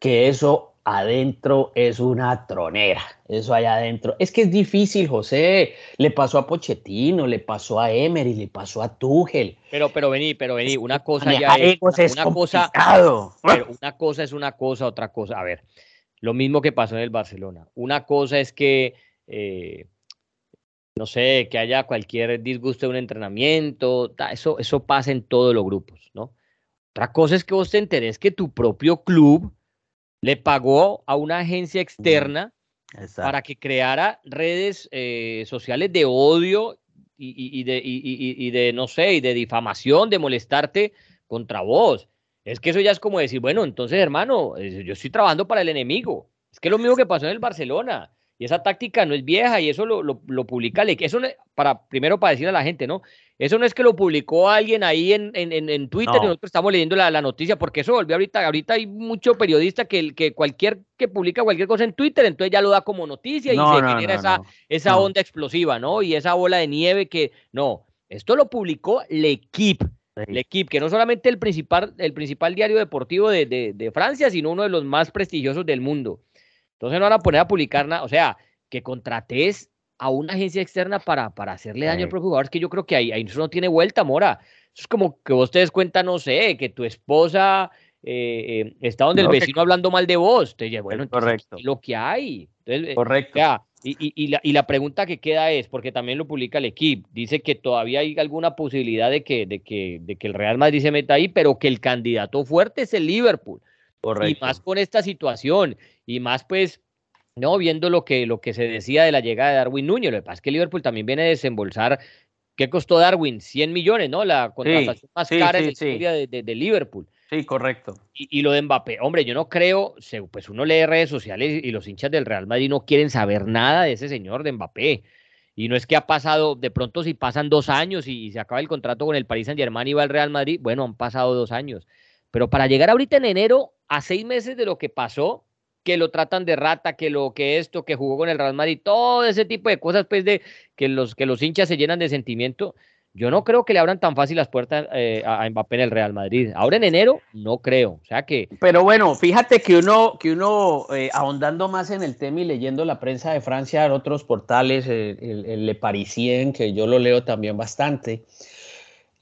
que eso adentro es una tronera, eso allá adentro. Es que es difícil, José. Le pasó a Pochettino, le pasó a Emery, le pasó a Tuchel. Pero, pero vení, pero vení, una cosa ya es, una, cosa, pero una cosa es una cosa, otra cosa. A ver, lo mismo que pasó en el Barcelona. Una cosa es que eh, no sé, que haya cualquier disgusto de un entrenamiento, eso, eso pasa en todos los grupos, ¿no? Otra cosa es que vos te enteres que tu propio club le pagó a una agencia externa para que creara redes eh, sociales de odio y, de, y, de, no sé, y de difamación, de molestarte contra vos. Es que eso ya es como decir, bueno, entonces hermano, yo estoy trabajando para el enemigo. Es que es lo mismo que pasó en el Barcelona. Y esa táctica no es vieja y eso lo, lo, lo publica. Eso para, primero para decir a la gente, ¿no? Eso no es que lo publicó alguien ahí en, en, en Twitter y nosotros estamos leyendo la, la, noticia, porque eso volvió ahorita. Ahorita hay mucho periodista que, que cualquier que publica cualquier cosa en Twitter, entonces ya lo da como noticia y se genera esa, esa onda explosiva, ¿no? Y esa bola de nieve que. No, esto lo publicó L'Equipe. L'Equipe, que no solamente el principal, el principal diario deportivo de, de, de Francia, sino uno de los más prestigiosos del mundo. Entonces no van a poner a publicar nada, o sea, que contrates a una agencia externa para, para hacerle daño al propio jugador, es que yo creo que ahí, ahí eso no tiene vuelta, Mora. Eso es como que vos te des cuenta, no sé, que tu esposa eh, eh, está donde el vecino hablando mal de vos. Te dice, bueno, correcto. lo que hay. Entonces, correcto. O sea, y, y, y, la, y, la, pregunta que queda es, porque también lo publica el equipo, dice que todavía hay alguna posibilidad de que, de, que, de que el Real Madrid se meta ahí, pero que el candidato fuerte es el Liverpool. Correcto. Y más con esta situación, y más pues no, viendo lo que, lo que se decía de la llegada de Darwin Núñez, lo que pasa es que Liverpool también viene a desembolsar, ¿qué costó Darwin? 100 millones, ¿no? La contratación sí, más sí, cara sí, en la historia de, de, de, Liverpool. Sí, correcto. Y, y, lo de Mbappé, hombre, yo no creo, pues uno lee redes sociales y los hinchas del Real Madrid no quieren saber nada de ese señor de Mbappé. Y no es que ha pasado, de pronto si pasan dos años y, y se acaba el contrato con el Paris Saint Germain y va al Real Madrid, bueno, han pasado dos años. Pero para llegar ahorita en enero, a seis meses de lo que pasó, que lo tratan de rata, que lo que esto, que jugó con el Real Madrid, todo ese tipo de cosas, pues de que los, que los hinchas se llenan de sentimiento. Yo no creo que le abran tan fácil las puertas eh, a Mbappé en el Real Madrid. Ahora en enero, no creo. O sea que. Pero bueno, fíjate que uno, que uno eh, ahondando más en el tema y leyendo la prensa de Francia, otros portales, el, el, el Le Parisien, que yo lo leo también bastante,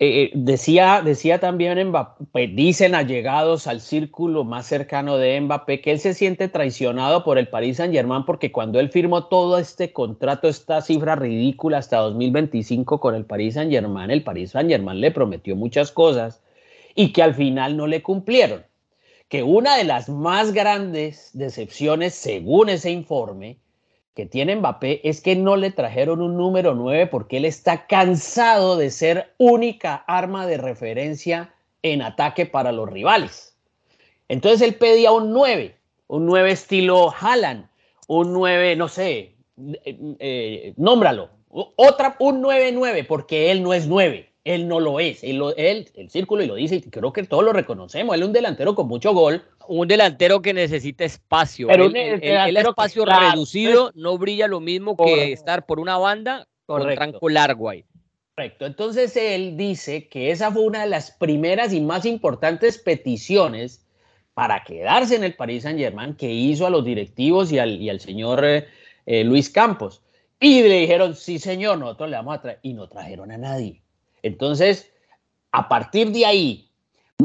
eh, decía, decía también Mbappé, dicen allegados al círculo más cercano de Mbappé que él se siente traicionado por el Paris Saint Germain porque cuando él firmó todo este contrato, esta cifra ridícula hasta 2025 con el Paris Saint Germain, el Paris Saint Germain le prometió muchas cosas y que al final no le cumplieron. Que una de las más grandes decepciones, según ese informe, que tiene Mbappé es que no le trajeron un número 9 porque él está cansado de ser única arma de referencia en ataque para los rivales. Entonces él pedía un 9, un 9 estilo Haaland, un 9, no sé, eh, eh, nómbralo, otra, un 9-9 porque él no es 9. Él no lo es, él, él, el círculo y lo dice, y creo que todos lo reconocemos, él es un delantero con mucho gol, un delantero que necesita espacio. Pero el, el, el, el espacio claro, reducido no brilla lo mismo correcto. que estar por una banda correcto. con tranco largo ahí. Correcto. Entonces él dice que esa fue una de las primeras y más importantes peticiones para quedarse en el Paris Saint Germain que hizo a los directivos y al, y al señor eh, eh, Luis Campos. Y le dijeron, sí señor, nosotros le vamos a traer. Y no trajeron a nadie. Entonces, a partir de ahí,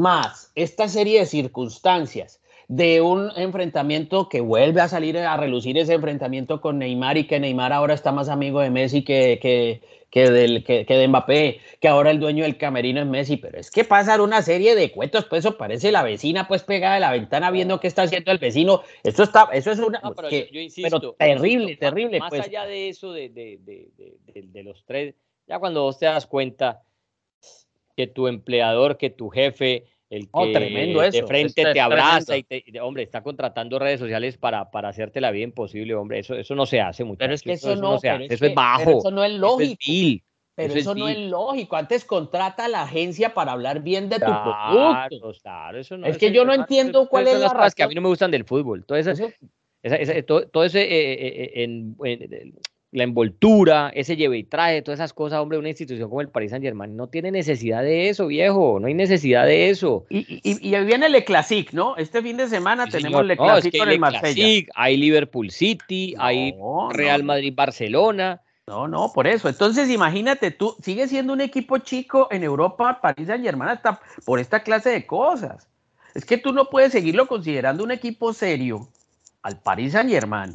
más esta serie de circunstancias de un enfrentamiento que vuelve a salir a relucir ese enfrentamiento con Neymar y que Neymar ahora está más amigo de Messi que, que, que, del, que, que de Mbappé, que ahora el dueño del camerino es Messi, pero es que pasan una serie de cuentos, pues eso parece la vecina pues pegada de la ventana viendo qué está haciendo el vecino, eso está, eso es una, no, pero, que, yo, yo insisto, pero terrible, terrible. Más pues. allá de eso, de, de, de, de, los tres, ya cuando vos te das cuenta que tu empleador, que tu jefe, el que oh, tremendo de eso. frente es, te abraza y te, hombre, está contratando redes sociales para, para hacerte la vida imposible, hombre, eso, eso no se hace mucho. Pero es que eso, eso no, no se hace. Es eso que, es bajo. eso no es lógico. Eso es pero eso, eso no es lógico. Antes contrata a la agencia para hablar bien de claro, tu producto. Claro, eso no, es que yo no entiendo cuál es la razón. que a mí no me gustan del fútbol. Todo, eso, esa, esa, todo, todo, ese eh, eh, en, en, la envoltura, ese lleve y traje, todas esas cosas, hombre, una institución como el Paris Saint Germain no tiene necesidad de eso, viejo, no hay necesidad de eso. Y, y, y viene el Classic, ¿no? Este fin de semana sí, tenemos el Classic no, es que con el Marsella. hay Liverpool City, no, hay Real Madrid Barcelona. No, no, por eso. Entonces, imagínate, tú sigues siendo un equipo chico en Europa, París Saint Germain, hasta por esta clase de cosas. Es que tú no puedes seguirlo considerando un equipo serio al París Saint Germain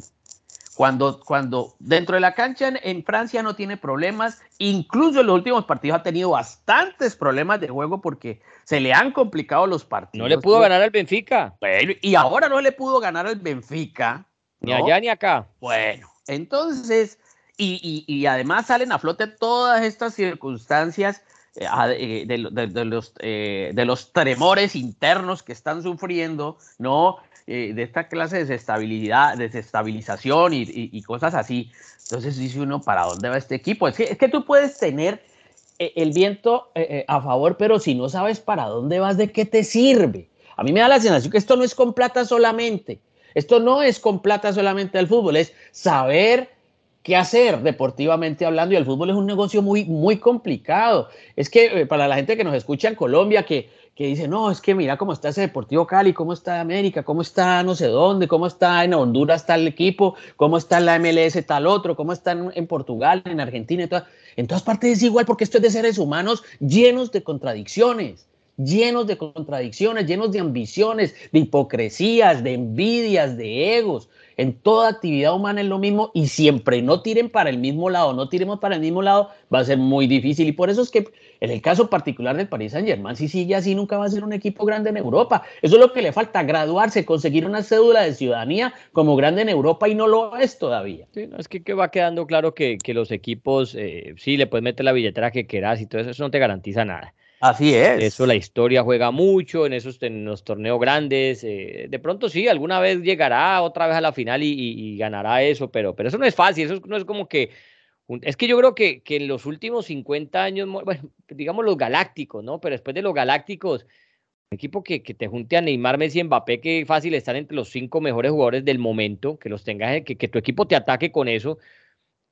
cuando, cuando dentro de la cancha en, en, Francia no tiene problemas, incluso en los últimos partidos ha tenido bastantes problemas de juego porque se le han complicado los partidos. No le pudo ganar al Benfica. Y ahora no le pudo ganar al Benfica. ¿no? Ni allá ni acá. Bueno, entonces, y, y, y, además salen a flote todas estas circunstancias eh, de, los, de los tremores internos que están sufriendo, ¿no? De esta clase de desestabilidad, desestabilización y, cosas así. Entonces dice uno, ¿para dónde va este equipo? Es que, es que tú puedes tener el viento a favor, pero si no sabes para dónde vas, ¿de qué te sirve? A mí me da la sensación que esto no es con plata solamente. Esto no es con plata solamente del fútbol, es saber qué hacer deportivamente hablando y el fútbol es un negocio muy, muy complicado. Es que eh, para la gente que nos escucha en Colombia, que, que dice, no, es que mira cómo está ese Deportivo Cali, cómo está América, cómo está no sé dónde, cómo está en Honduras tal equipo, cómo está la MLS tal otro, cómo está en, Portugal, en Argentina, en todas, en todas partes es igual porque esto es de seres humanos llenos de contradicciones llenos de contradicciones, llenos de ambiciones, de hipocresías, de envidias, de egos. En toda actividad humana es lo mismo y siempre no tiren para el mismo lado, no tiremos para el mismo lado, va a ser muy difícil. Y por eso es que en el caso particular del Paris Saint Germain, si sigue así, nunca va a ser un equipo grande en Europa. Eso es lo que le falta, graduarse, conseguir una cédula de ciudadanía como grande en Europa y no lo es todavía. Sí, no, es que, va quedando claro que, los equipos, eh, sí, le puedes meter la billetera que quieras y todo eso, eso no te garantiza nada. Así es. Eso la historia juega mucho en esos en los torneos grandes. Eh, de pronto sí, alguna vez llegará otra vez a la final y, ganará eso, pero, pero eso no es fácil, eso no es como que... Es que yo creo que, que en los últimos 50 años, bueno, digamos los galácticos, ¿no? Pero después de los galácticos, un equipo que, que, te junte a Neymar, Messi y Mbappé, que fácil estar entre los cinco mejores jugadores del momento, que los tengas, que, que tu equipo te ataque con eso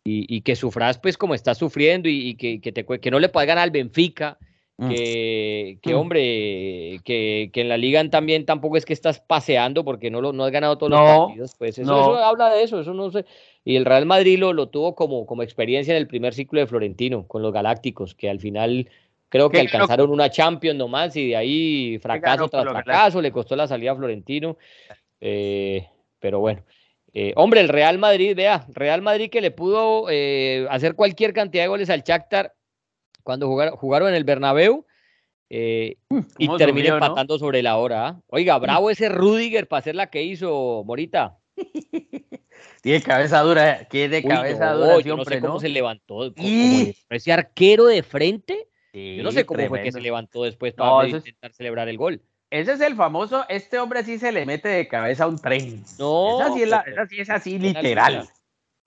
y, y que sufras pues como estás sufriendo y, que, que, te, que no le puedas ganar al Benfica. Que, que, mm. hombre, que, que, en la liga también tampoco es que estás paseando porque no, lo, no has ganado todos los partidos. Pues eso, habla de eso, eso no sé. Y el Real Madrid lo, lo tuvo como, como experiencia en el primer ciclo de Florentino con los Galácticos, que al final creo que alcanzaron una Champions nomás y de ahí fracaso tras fracaso, le costó la salida a Florentino. Eh, pero bueno. Eh, hombre, el Real Madrid, vea, Real Madrid que le pudo eh, hacer cualquier cantidad de goles al Shakhtar cuando jugaron, jugaron en el Bernabéu eh, mm, y terminé empatando sobre la hora. ¿ah? Oiga, bravo ese Rudiger para hacer la que hizo Morita. [laughs] Tiene cabeza dura, que de cabeza dura. Yo no sé cómo se levantó. ese arquero de frente. yo no sé cómo fue que se levantó después para intentar celebrar el gol. Ese es el famoso, este hombre sí se le mete de cabeza a un tren. No. Esa sí es, esa sí es así, literal.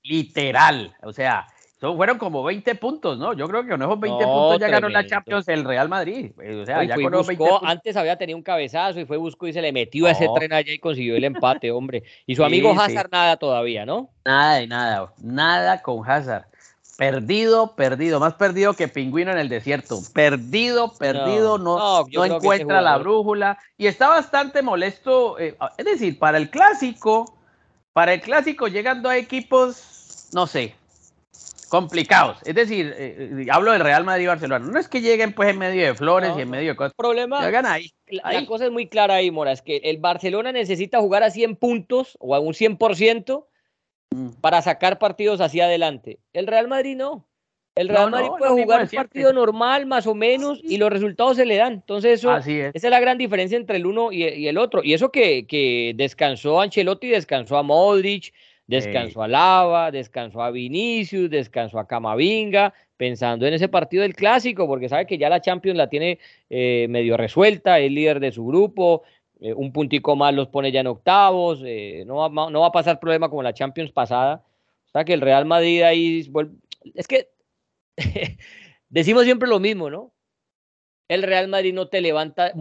Literal. O sea, fueron como 20 puntos, ¿no? Yo creo que con esos 20 puntos ya ganó la Champions el Real Madrid. O sea, ya con buscó, Antes había tenido un cabezazo y fue buscó y se le metió a ese tren allá y consiguió el empate, hombre. Y su amigo Hazard nada todavía, ¿no? Nada de nada, nada con Hazard. Perdido, perdido, más perdido que pingüino en el desierto. Perdido, perdido, no, no, encuentra la brújula y está bastante molesto. Eh, es decir, para el clásico, para el clásico llegando a equipos, no sé, complicados. Es decir, eh, eh, hablo del Real Madrid y Barcelona. No es que lleguen pues en medio de flores y en medio de cosas. Problema. ahí. La, cosa es muy clara ahí, Mora. Es que el Barcelona necesita jugar a 100 puntos o a un 100% mm. para sacar partidos hacia adelante. El Real Madrid no. El Real Madrid puede jugar un partido normal, más o menos, y los resultados se le dan. Entonces, eso, es. esa es la gran diferencia entre el uno y, y el otro. Y eso que, que descansó Ancelotti, descansó a Modric, Descansó a Lava, descansó a Vinicius, descansó a Camavinga, pensando en ese partido del clásico, porque sabe que ya la Champions la tiene eh, medio resuelta, es líder de su grupo, eh, un puntico más los pone ya en octavos, eh, no, va, no va a pasar problema como la Champions pasada. O sea que el Real Madrid ahí Es que [laughs] decimos siempre lo mismo, ¿no? El Real Madrid no te levanta,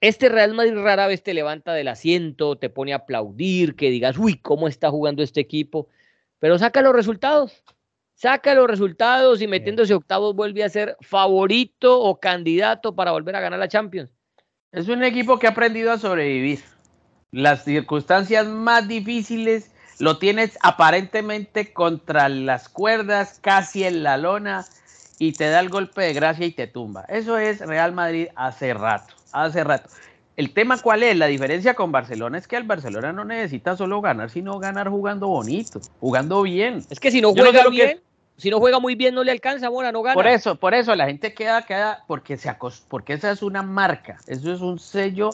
este Real Madrid rara vez te levanta del asiento, te pone a aplaudir, que digas, uy, ¿cómo está jugando este equipo? Pero saca los resultados, saca los resultados y metiéndose octavos vuelve a ser favorito o candidato para volver a ganar la Champions. Es un equipo que ha aprendido a sobrevivir. Las circunstancias más difíciles lo tienes aparentemente contra las cuerdas, casi en la lona y te da el golpe de gracia y te tumba. Eso es Real Madrid hace rato, hace rato. El tema cuál es, la diferencia con Barcelona es que el Barcelona no necesita solo ganar, sino ganar jugando bonito, jugando bien. Es que si no juega bien, si no juega muy bien no le alcanza, Mora, no gana. Por eso, por eso la gente queda, queda, porque se porque esa es una marca, eso es un sello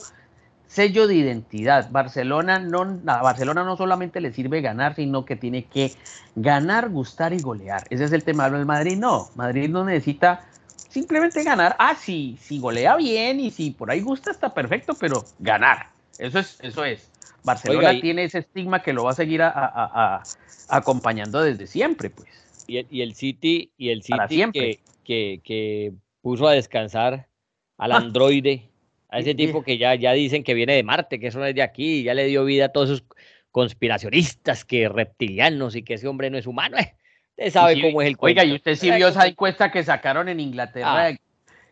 sello de identidad. Barcelona no, a Barcelona no solamente le sirve ganar, sino que tiene que ganar, gustar y golear. Ese es el tema del Madrid. No, Madrid no necesita simplemente ganar. Ah, sí, si golea bien y si por ahí gusta está perfecto, pero ganar. Eso es, eso es. Barcelona tiene ese estigma que lo va a seguir acompañando desde siempre, pues. Y el, y el City, y el City que, que, que, puso a descansar al ah. androide, a ese tipo que ya, ya dicen que viene de Marte, que eso no es de aquí, ya le dio vida a todos esos conspiracionistas, que reptilianos y que ese hombre no es humano. Eh. Usted sabe cómo es el Oiga, y usted sí vio esa encuesta que sacaron en Inglaterra, ah.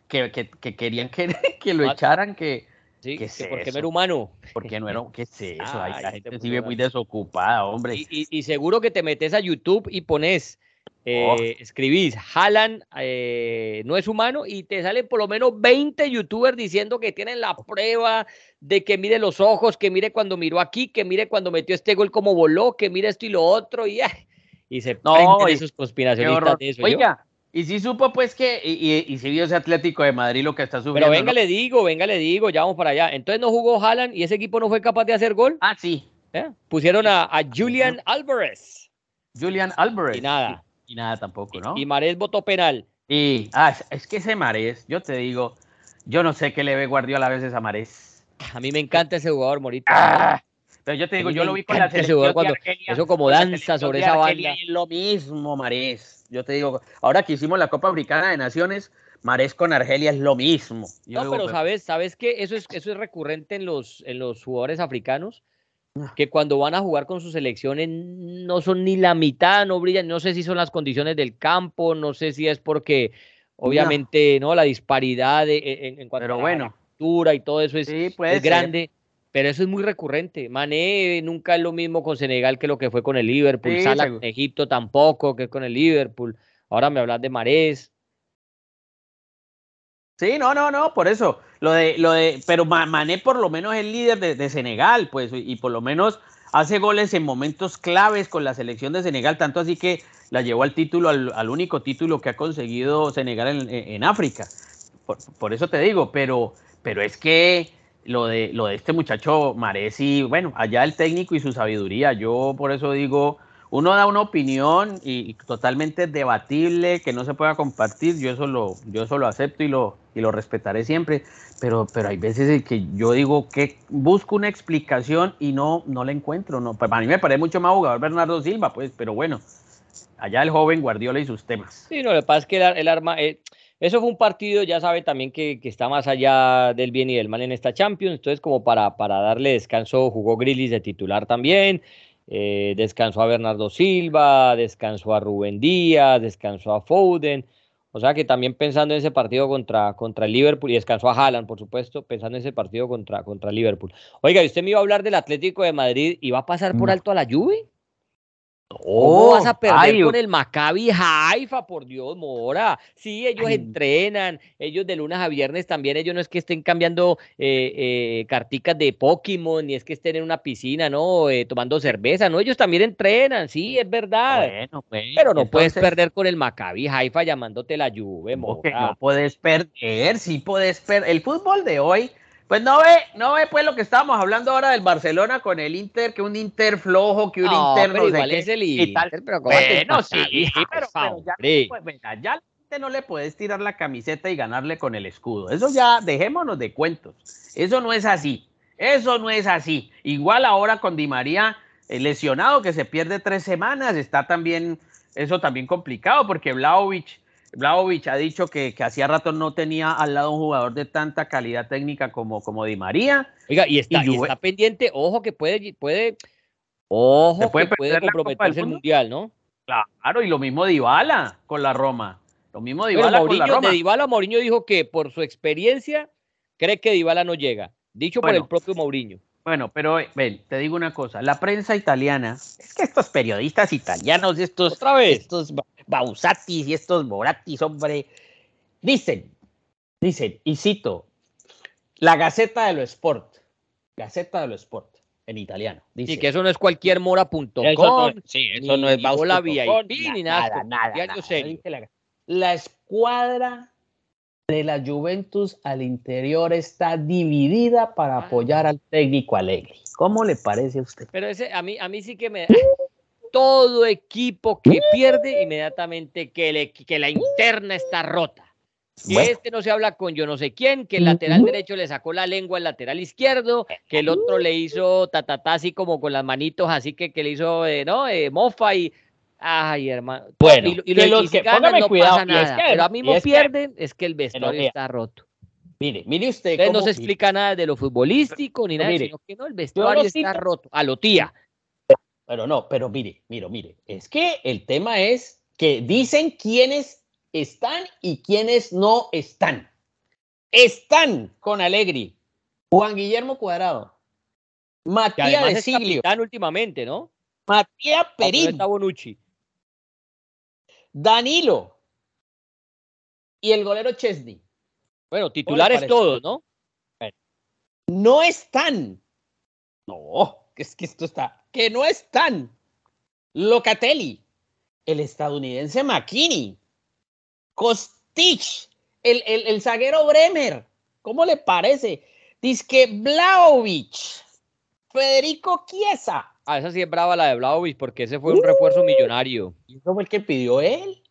que, que, querían que, [laughs] que lo ah. echaran, que... Sí, porque no era humano. Porque no era, ¿qué es [laughs] eso? la gente se muy desocupada, hombre. Y, y, seguro que te metes a YouTube y pones Oh. Eh, escribís, Jalan eh, no es humano y te salen por lo menos 20 youtubers diciendo que tienen la prueba de que mire los ojos, que mire cuando miró aquí, que mire cuando metió este gol como voló, que mire esto y lo otro y, y se no, esos conspiracionistas de eso. Oiga, y si supo pues que, y, si vio ese Atlético de Madrid lo que está subiendo. Pero venga, le digo, venga, le digo, ya vamos para allá. Entonces no jugó Haaland y ese equipo no fue capaz de hacer gol. Ah, sí. ¿Eh? Pusieron a, a Julian Álvarez. Julian Álvarez. Y nada. Y nada tampoco, ¿no? Y Marés votó penal. Y, ah, es que ese Marés, yo te digo, yo no sé qué le ve Guardiola a veces a Marés. A mí me encanta ese jugador, Morita. Ah, pero yo te digo, yo lo vi con la selección cuando, Eso como danza sobre esa banda. Es lo mismo, Marés. Yo te digo, ahora que hicimos la Copa Africana de Naciones, Marés con Argelia es lo mismo. no, pero sabes, sabes que eso es, eso es recurrente en los, en los jugadores africanos que cuando van a jugar con sus selecciones no son ni la mitad, no brillan, no sé si son las condiciones del campo, no sé si es porque obviamente no, la disparidad e, en, cuanto pero a la altura y todo eso es, grande. Pero eso es muy recurrente. Mané nunca es lo mismo con Senegal que lo que fue con el Liverpool. Sí, Salah con Egipto tampoco que con el Liverpool. Ahora me hablas de Marés. Sí, no, no, no, por eso. Lo de, lo de, pero Mané por lo menos es líder de, Senegal, pues, y por lo menos hace goles en momentos claves con la selección de Senegal, tanto así que la llevó al título, al, único título que ha conseguido Senegal en, África. Por, eso te digo, pero, pero es que lo de, lo de este muchacho Mané, sí, bueno, allá el técnico y su sabiduría, yo por eso digo, uno da una opinión y, totalmente debatible que no se pueda compartir, yo eso lo, yo eso lo acepto y lo, y lo respetaré siempre, pero, pero hay veces en que yo digo que busco una explicación y no, no la encuentro. No. Pues a mí me parece mucho más jugador Bernardo Silva, pues, pero bueno, allá el joven Guardiola y sus temas. Sí, no, lo que pasa es que el, arma, eh, eso fue un partido, ya sabe también que, que, está más allá del bien y del mal en esta Champions, entonces como para, para darle descanso jugó Grillis de titular también. Eh, descansó a Bernardo Silva, descansó a Rubén Díaz, descansó a Foden. O sea que también pensando en ese partido contra, contra el Liverpool, y descansó a Haaland, por supuesto, pensando en ese partido contra, contra Liverpool. Oiga, ¿y usted me iba a hablar del Atlético de Madrid y va a pasar por alto a la Juve? ¿Cómo vas a perder con el Maccabi Haifa? Por Dios, Mora. Sí, ellos entrenan, ellos de lunes a viernes también, ellos no es que estén cambiando eh, eh, carticas de Pokémon, ni es que estén en una piscina, ¿no? Eh, tomando cerveza, ¿no? Ellos también entrenan, sí, es verdad. Bueno, pues, Pero no puedes perder con el Maccabi Haifa llamándote la Juve, Mora. No puedes perder, sí puedes perder. El fútbol de hoy pues no ve, no ve pues lo que estábamos hablando ahora del Barcelona con el Inter, que un Inter flojo, que un Inter no igual es el Inter, pero bueno, sí, pero, ya, ya, no le puedes tirar la camiseta y ganarle con el escudo. Eso ya, dejémonos de cuentos. Eso no es así. Eso no es así. Igual ahora con Di María eh, lesionado, que se pierde tres semanas, está también, eso también complicado, porque Vlaovic Vlaovic ha dicho que, hacía rato no tenía al lado un jugador de tanta calidad técnica como, como Di María. Oiga, y está, está pendiente, ojo que puede, puede, ojo puede que puede comprometerse el mundial, ¿no? Claro, y lo mismo Dybala con la Roma. Lo mismo Dybala con la Roma. De Dybala, Mourinho dijo que por su experiencia cree que Dybala no llega. Dicho por el propio Mourinho. Bueno, pero ven, te digo una cosa, la prensa italiana, es que estos periodistas italianos, estos, Otra vez. estos Bausatis y estos Moratis, hombre, dicen, dicen, y cito, la Gaceta de lo Sport, Gaceta de lo Sport, en italiano. Dice, y que eso no es cualquier mora.com, sí, eso no es VIP, ni nada. Nada, nada, La, la escuadra de la Juventus al interior está dividida para ah. apoyar al técnico Alegre. ¿Cómo le parece a usted? Pero ese, a mí, a mí sí que me todo equipo que pierde inmediatamente que, le, que la interna está rota. que este no se habla con yo no sé quién, que el lateral derecho le sacó la lengua al lateral izquierdo, que el otro le hizo tatatá así como con las manitos, así que, que le hizo, eh, ¿no? Eh, mofa y... Ay, hermano. Bueno, y, los que ganan no pasa nada, pero a mí me pierden, es que el vestuario está roto. Mire, mire usted. Entonces no se explica nada de lo futbolístico ni nada, sino que no, el vestuario está roto. A lo tía. Pero no, pero mire, mire, mire. Es que el tema es que dicen quiénes están y quiénes no están. Están con Alegri. Juan Guillermo Cuadrado. Matías de Siglio. Están últimamente, ¿no? Matías Perín. Bonucci. Danilo. Y el golero Chesney. Bueno, titulares todos, ¿no? No están. No, es que esto está. Que no están. Locatelli, el estadounidense McKinney, Kostich, el, el, zaguero Bremer. ¿Cómo le parece? Dice Blaovic, Federico Chiesa. Ah, esa sí es brava la de Blaovic porque ese fue un refuerzo millonario. Eso fue el que pidió él.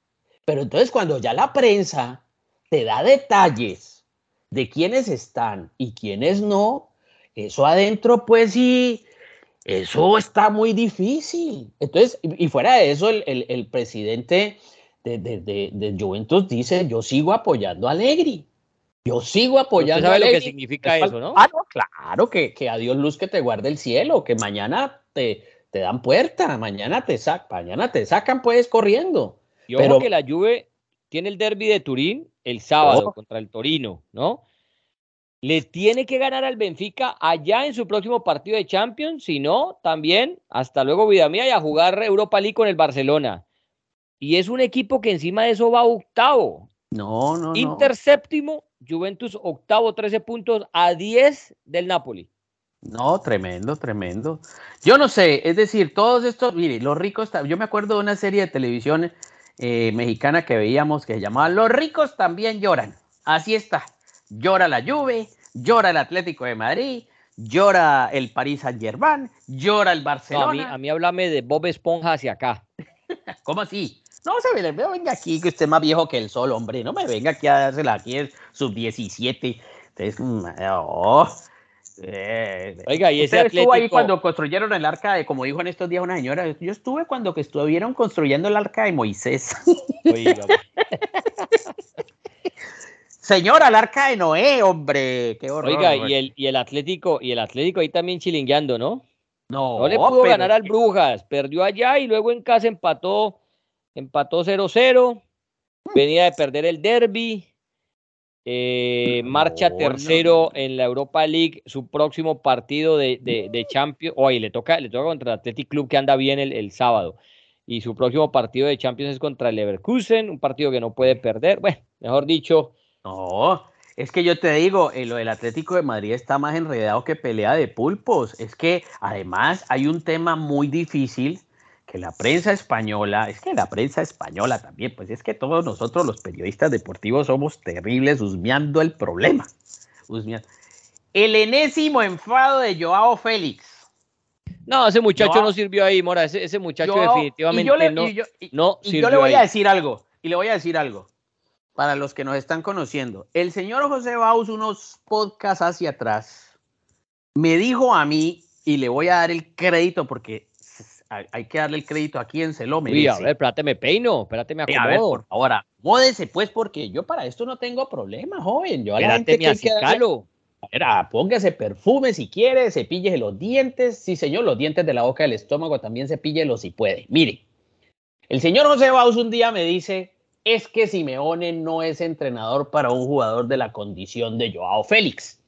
Pero entonces cuando ya la prensa te da detalles de quiénes están y quiénes no, eso adentro pues sí, eso está muy difícil. Entonces, y, fuera de eso, el, presidente de, de, Juventus dice, yo sigo apoyando a Allegri. Yo sigo apoyando a Allegri. lo que significa eso, ¿no? Ah, claro, que, que a Dios luz que te guarde el cielo, que mañana te, te dan puerta, mañana te, sac, mañana te sacan pues corriendo. Y Pero, que la Juve tiene el derby de Turín el sábado contra el Torino, ¿no? Le tiene que ganar al Benfica allá en su próximo partido de Champions, si no, también, hasta luego vida mía, y a jugar Europa League con el Barcelona. Y es un equipo que encima de eso va octavo. No, no, Inter séptimo, Juventus octavo, 13 puntos a 10 del Napoli. No, tremendo, tremendo. Yo no sé, es decir, todos estos, mire, los ricos, yo me acuerdo de una serie de televisión eh, mexicana que veíamos que se llamaba Los ricos también lloran. Así está. Llora la Juve, llora el Atlético de Madrid, llora el París Saint Germain, llora el Barcelona. a, mí, háblame de Bob Esponja hacia acá. [laughs] ¿Cómo así? No se me venga aquí que usted es más viejo que el sol, hombre. No me venga aquí a dársela aquí el sub 17. Entonces, oh, eh, Oiga, y ese estuvo ahí cuando construyeron el arca de, como dijo en estos días una señora, yo estuve cuando que estuvieron construyendo el arca de Moisés. Oiga. [laughs] Señora, el arca de Noé, hombre, qué horror. Oiga, y el, y el Atlético, y el Atlético ahí también chilingueando, ¿no? No, no le pudo ganar al Brujas, perdió allá y luego en casa empató, empató 0-0, mm. venía de perder el derby, eh, marcha tercero en la Europa League, su próximo partido de, de, Champions. Oye, le toca, le toca contra el Athletic Club que anda bien el, sábado. Y su próximo partido de Champions es contra el Leverkusen, un partido que no puede perder. Bueno, mejor dicho. No, es que yo te digo, eh, lo del Atlético de Madrid está más enredado que pelea de pulpos. Es que además hay un tema muy difícil que la prensa española, es que la prensa española también, pues es que todos nosotros los periodistas deportivos somos terribles husmeando el problema. El enésimo enfado de Joao Félix. No, ese muchacho no sirvió ahí, Mora. Ese, muchacho definitivamente no, no y yo le voy a decir algo, y le voy a decir algo para los que nos están conociendo. El señor José Baus, unos podcasts hacia atrás, me dijo a mí, y le voy a dar el crédito porque hay que darle el crédito a quien se lo merece. Uy, a ver, espérate, me peino, espérate, me acomodo. A ver, por favor, módese pues, porque yo para esto no tengo problema, joven. Yo a la gente que Era, póngase perfume si quiere, cepille los dientes. Sí, señor, los dientes de la boca del estómago también cepíllelos si puede. Mire, el señor José Baus un día me dice, es que Simeone no es entrenador para un jugador de la condición de Joao Félix.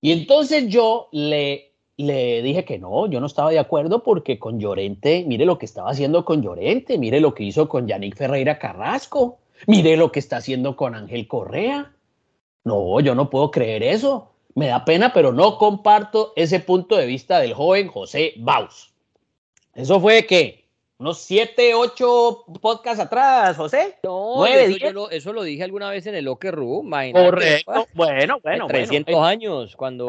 Y entonces yo le le dije que no, yo no estaba de acuerdo porque con Llorente, mire lo que estaba haciendo con Llorente, mire lo que hizo con Yannick Ferreira Carrasco, mire lo que está haciendo con Ángel Correa. No, yo no puedo creer eso. Me da pena, pero no comparto ese punto de vista del joven José Baus. Eso fue que unos siete, ocho podcasts atrás, José. No, eso, lo, dije alguna vez en el Locker Room. Correcto. Bueno, bueno. 300 años cuando,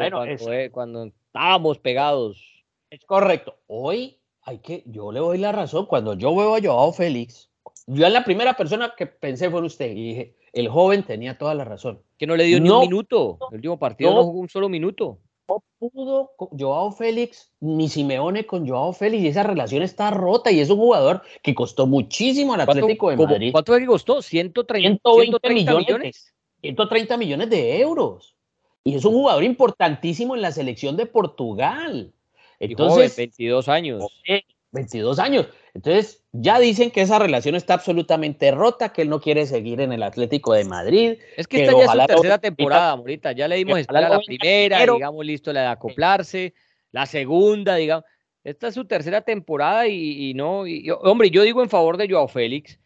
cuando, estábamos pegados. Es correcto. Hoy hay que, yo le doy la razón. Cuando yo veo a Joao Félix, yo la primera persona que pensé fue usted y dije, el joven tenía toda la razón. Que no le dio ni un minuto. El último partido no, jugó un solo minuto. No pudo Joao Félix, ni Simeone con Joao Félix, y esa relación está rota. Y es un jugador que costó muchísimo al Atlético de Madrid. ¿Cuánto que costó? 130, 120 millones, 130 millones de euros. Y es un jugador importantísimo en la selección de Portugal. Entonces, 22 años. 22 años. Entonces, ya dicen que esa relación está absolutamente rota, que él no quiere seguir en el Atlético de Madrid. Es que, esta ya es su tercera temporada, Morita. Ya le dimos espera la primera, digamos, listo, la de acoplarse. La segunda, digamos. Esta es su tercera temporada y, no. hombre, yo digo en favor de Joao Félix.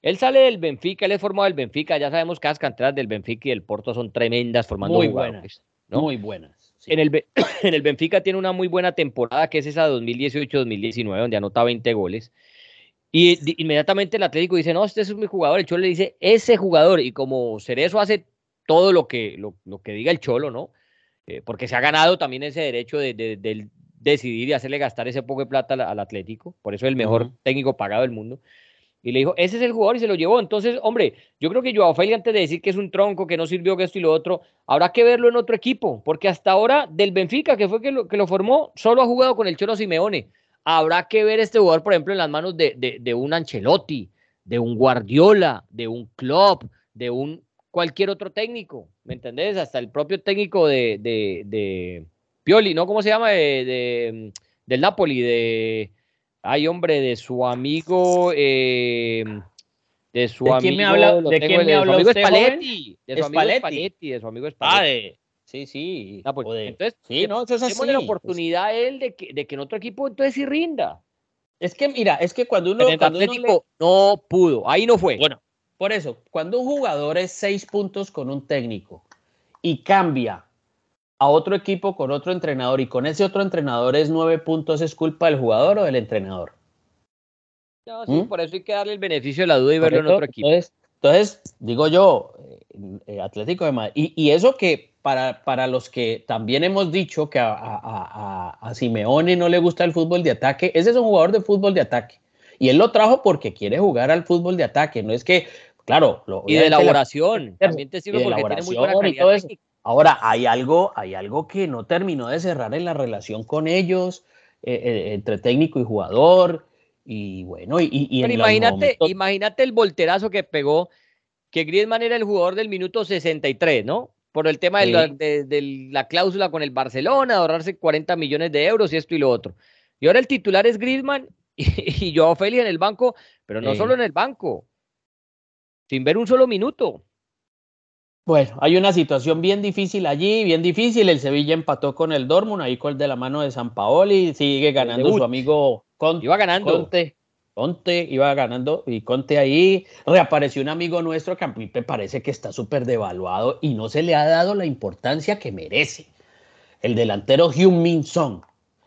Él sale del Benfica, él es formado del Benfica. Ya sabemos que las canteras del Benfica y del Porto son tremendas formando muy buenas. Muy buenas. En, el, [coughs] en el Benfica tiene una muy buena temporada, que es esa 2018-2019, donde anota 20 goles. Y inmediatamente el Atlético dice, no, este es mi jugador. El Cholo le dice, ese jugador. Y como Cerezo hace todo lo que, lo, que diga el Cholo, ¿no? Eh, porque se ha ganado también ese derecho de, decidir y hacerle gastar ese poco de plata al, Atlético. Por eso es el mejor técnico pagado del mundo. Y le dijo, ese es el jugador y se lo llevó. Entonces, hombre, yo creo que Joao Félix, antes de decir que es un tronco, que no sirvió, que esto y lo otro, habrá que verlo en otro equipo, porque hasta ahora del Benfica, que fue que lo, que lo formó, solo ha jugado con el Cholo Simeone. Habrá que ver este jugador, por ejemplo, en las manos de, de, un Ancelotti, de un Guardiola, de un Klopp, de un cualquier otro técnico, ¿me entendés? Hasta el propio técnico de, de Pioli, ¿no? ¿Cómo se llama? De, del Napoli, de Ay, hombre, de su amigo. Eh, de su amigo. me habla, ¿De quién me habla usted, Spalletti, De su amigo Spalletti. De su amigo Spalletti. Ah, sí, sí. Ah, pues, entonces, sí, no, eso es así. la oportunidad a él de que, de que en otro equipo entonces sí rinda. Es que, mira, es que cuando uno. cuando uno no pudo, ahí no fue. Bueno, por eso, cuando un jugador es seis puntos con un técnico y cambia a otro equipo con otro entrenador y con ese otro entrenador es nueve puntos, ¿es culpa del jugador o del entrenador? No, sí, ¿Mm? por eso hay que darle el beneficio de la duda y verlo en otro equipo. Entonces, digo yo, eh, eh, Atlético de Madrid, y, eso que para, para, los que también hemos dicho que a, a, a, Simeone no le gusta el fútbol de ataque, ese es un jugador de fútbol de ataque. Y él lo trajo porque quiere jugar al fútbol de ataque, no es que, claro. Lo, y de elaboración, [laughs] también te sirve porque tiene muy buena calidad Ahora, hay algo, hay algo que no terminó de cerrar en la relación con ellos, eh, eh, entre técnico y jugador. Y bueno, y, imagínate, imagínate el volterazo que pegó, que Griezmann era el jugador del minuto 63, ¿no? Por el tema de, la, cláusula con el Barcelona, ahorrarse 40 millones de euros y esto y lo otro. Y ahora el titular es Griezmann [laughs] y, yo Joao Félix en el banco, pero no solo en el banco, sin ver un solo minuto. Bueno, hay una situación bien difícil allí, bien difícil. El Sevilla empató con el Dortmund, ahí con el de la mano de San Paoli, sigue ganando su amigo Conte. Iba ganando. Conte, Conte iba ganando y Conte ahí reapareció un amigo nuestro que a mí me parece que está súper devaluado y no se le ha dado la importancia que merece. El delantero Hyun Min Song.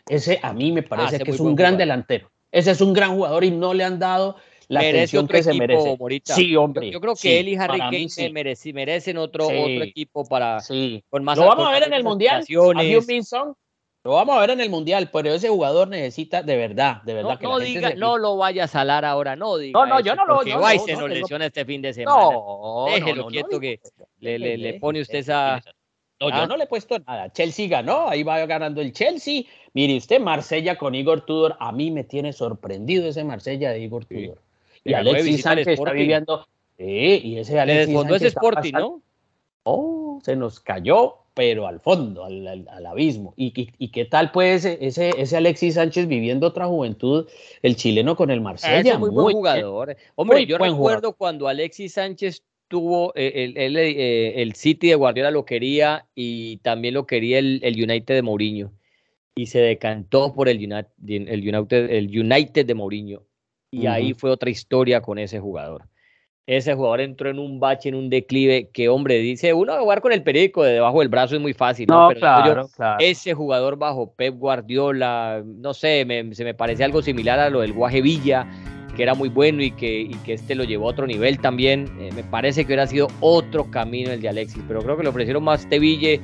Ese a mí me parece ah, que es un gran delantero. Ese es un gran jugador y no le han dado la atención que se merece. Sí, hombre. Yo, creo que él y Harry Kane se merecen otro, otro equipo para con más Lo vamos a ver en el Mundial. Lo vamos a ver en el Mundial, pero ese jugador necesita de verdad, de verdad. No, diga, no lo vaya a salar ahora, no diga. No, no, yo no lo voy a se nos lesiona este fin de semana. No, Déjelo quieto que le, le, le, pone usted esa. No, yo ¿Ah? no le he puesto nada. Chelsea ganó, ahí va ganando el Chelsea. Mire usted, Marsella con Igor Tudor, a mí me tiene sorprendido ese Marsella de Igor Tudor. Y Alexis Sánchez está viviendo. Sí, y ese Alexis Sánchez. es Sporting, ¿no? Oh, se nos cayó, pero al fondo, al, abismo. ¿Y, qué tal, pues, ese, ese Alexis Sánchez viviendo otra juventud, el chileno con el Marsella? Es muy, buen jugador. Hombre, yo recuerdo cuando Alexis Sánchez tuvo eh, el, eh, el, City de Guardiola lo quería y también lo quería el, el United de Mourinho y se decantó por el United, el United, el United de Mourinho y ahí fue otra historia con ese jugador. Ese jugador entró en un bache, en un declive, que hombre, dice, uno jugar con el periódico de debajo del brazo es muy fácil, ¿no? Pero claro, ese jugador bajo Pep Guardiola, no sé, se me parece algo similar a lo del Guaje Villa, que era muy bueno y que, y que este lo llevó a otro nivel también. Eh, me parece que hubiera sido otro camino el de Alexis, pero creo que le ofrecieron más Teville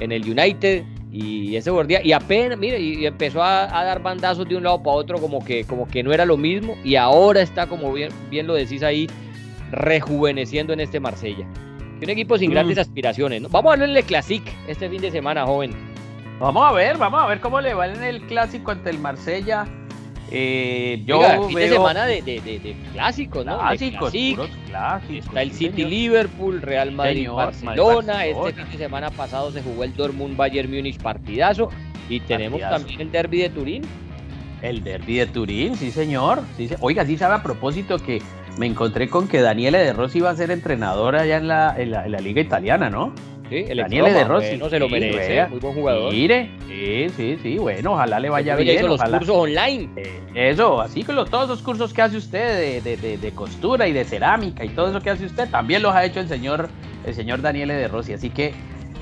en el United y ese gordía, y apenas, mire, y, empezó a, dar bandazos de un lado para otro, como que, como que no era lo mismo, y ahora está, como bien, bien lo decís ahí, rejuveneciendo en este Marsella. Un equipo sin grandes Mm. aspiraciones. ¿no? Vamos a hablarle Classic este fin de semana, joven. Vamos a ver, vamos a ver cómo le va en el clásico ante el Marsella. Eh, yo Oiga, fin de semana de, de- de- de clásicos, ¿no? Clásicos, clásicos, Está el City señor. Liverpool, Real Madrid Señor, Barcelona. Madrid, Este fin de semana pasado se jugó el Dortmund Bayern Múnich partidazo. Y tenemos Partidazo. también el derby de Turín. El derby de Turín, sí señor. Sí, se- Oiga, sí sabe a propósito que me encontré con que Daniele De Rossi iba a ser entrenador allá en la, en la, en la liga italiana, ¿no? Sí, el Daniele ex-Roma, De Rossi. bueno, se lo merece, muy buen jugador. Mire, sí, sí, sí, bueno, ojalá le vaya bien. hizo los cursos online. Eh, Eso, así que lo- todos los cursos que hace usted de, de- de- de costura y de cerámica y todo eso que hace usted, también los ha hecho el señor, el señor Daniele de Rossi. Así que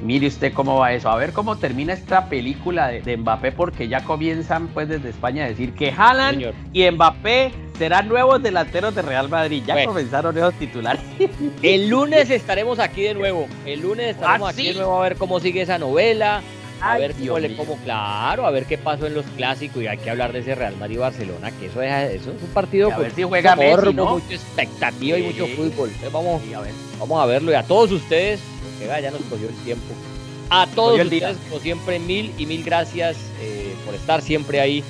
mire usted cómo va eso. A ver cómo termina esta película de, Mbappé, porque ya comienzan pues desde España a decir que Señor. y Mbappé serán nuevos delanteros de Real Madrid. Ya Bueno. comenzaron esos titulares. [laughs] El lunes estaremos aquí de nuevo. El lunes estaremos ¿Ah, aquí sí? de nuevo a ver cómo sigue esa novela. A Ay, ver cómo le como claro, a ver qué pasó en los clásicos y hay que hablar de ese Real Madrid Barcelona, que eso es, eso es un partido con si juega mucho Messi, ¿no? mucha expectativa y mucho fútbol. Entonces vamos, Sí, a ver. vamos a verlo y a todos ustedes, ya nos cogió el tiempo. A todos ustedes, como siempre, mil y mil gracias eh, por estar siempre ahí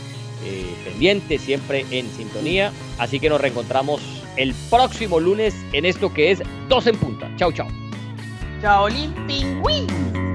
eh, pendientes, siempre en sintonía. Así que nos reencontramos el próximo lunes en esto que es Dos en Punta. Chau, chao. Chao, Pingüín.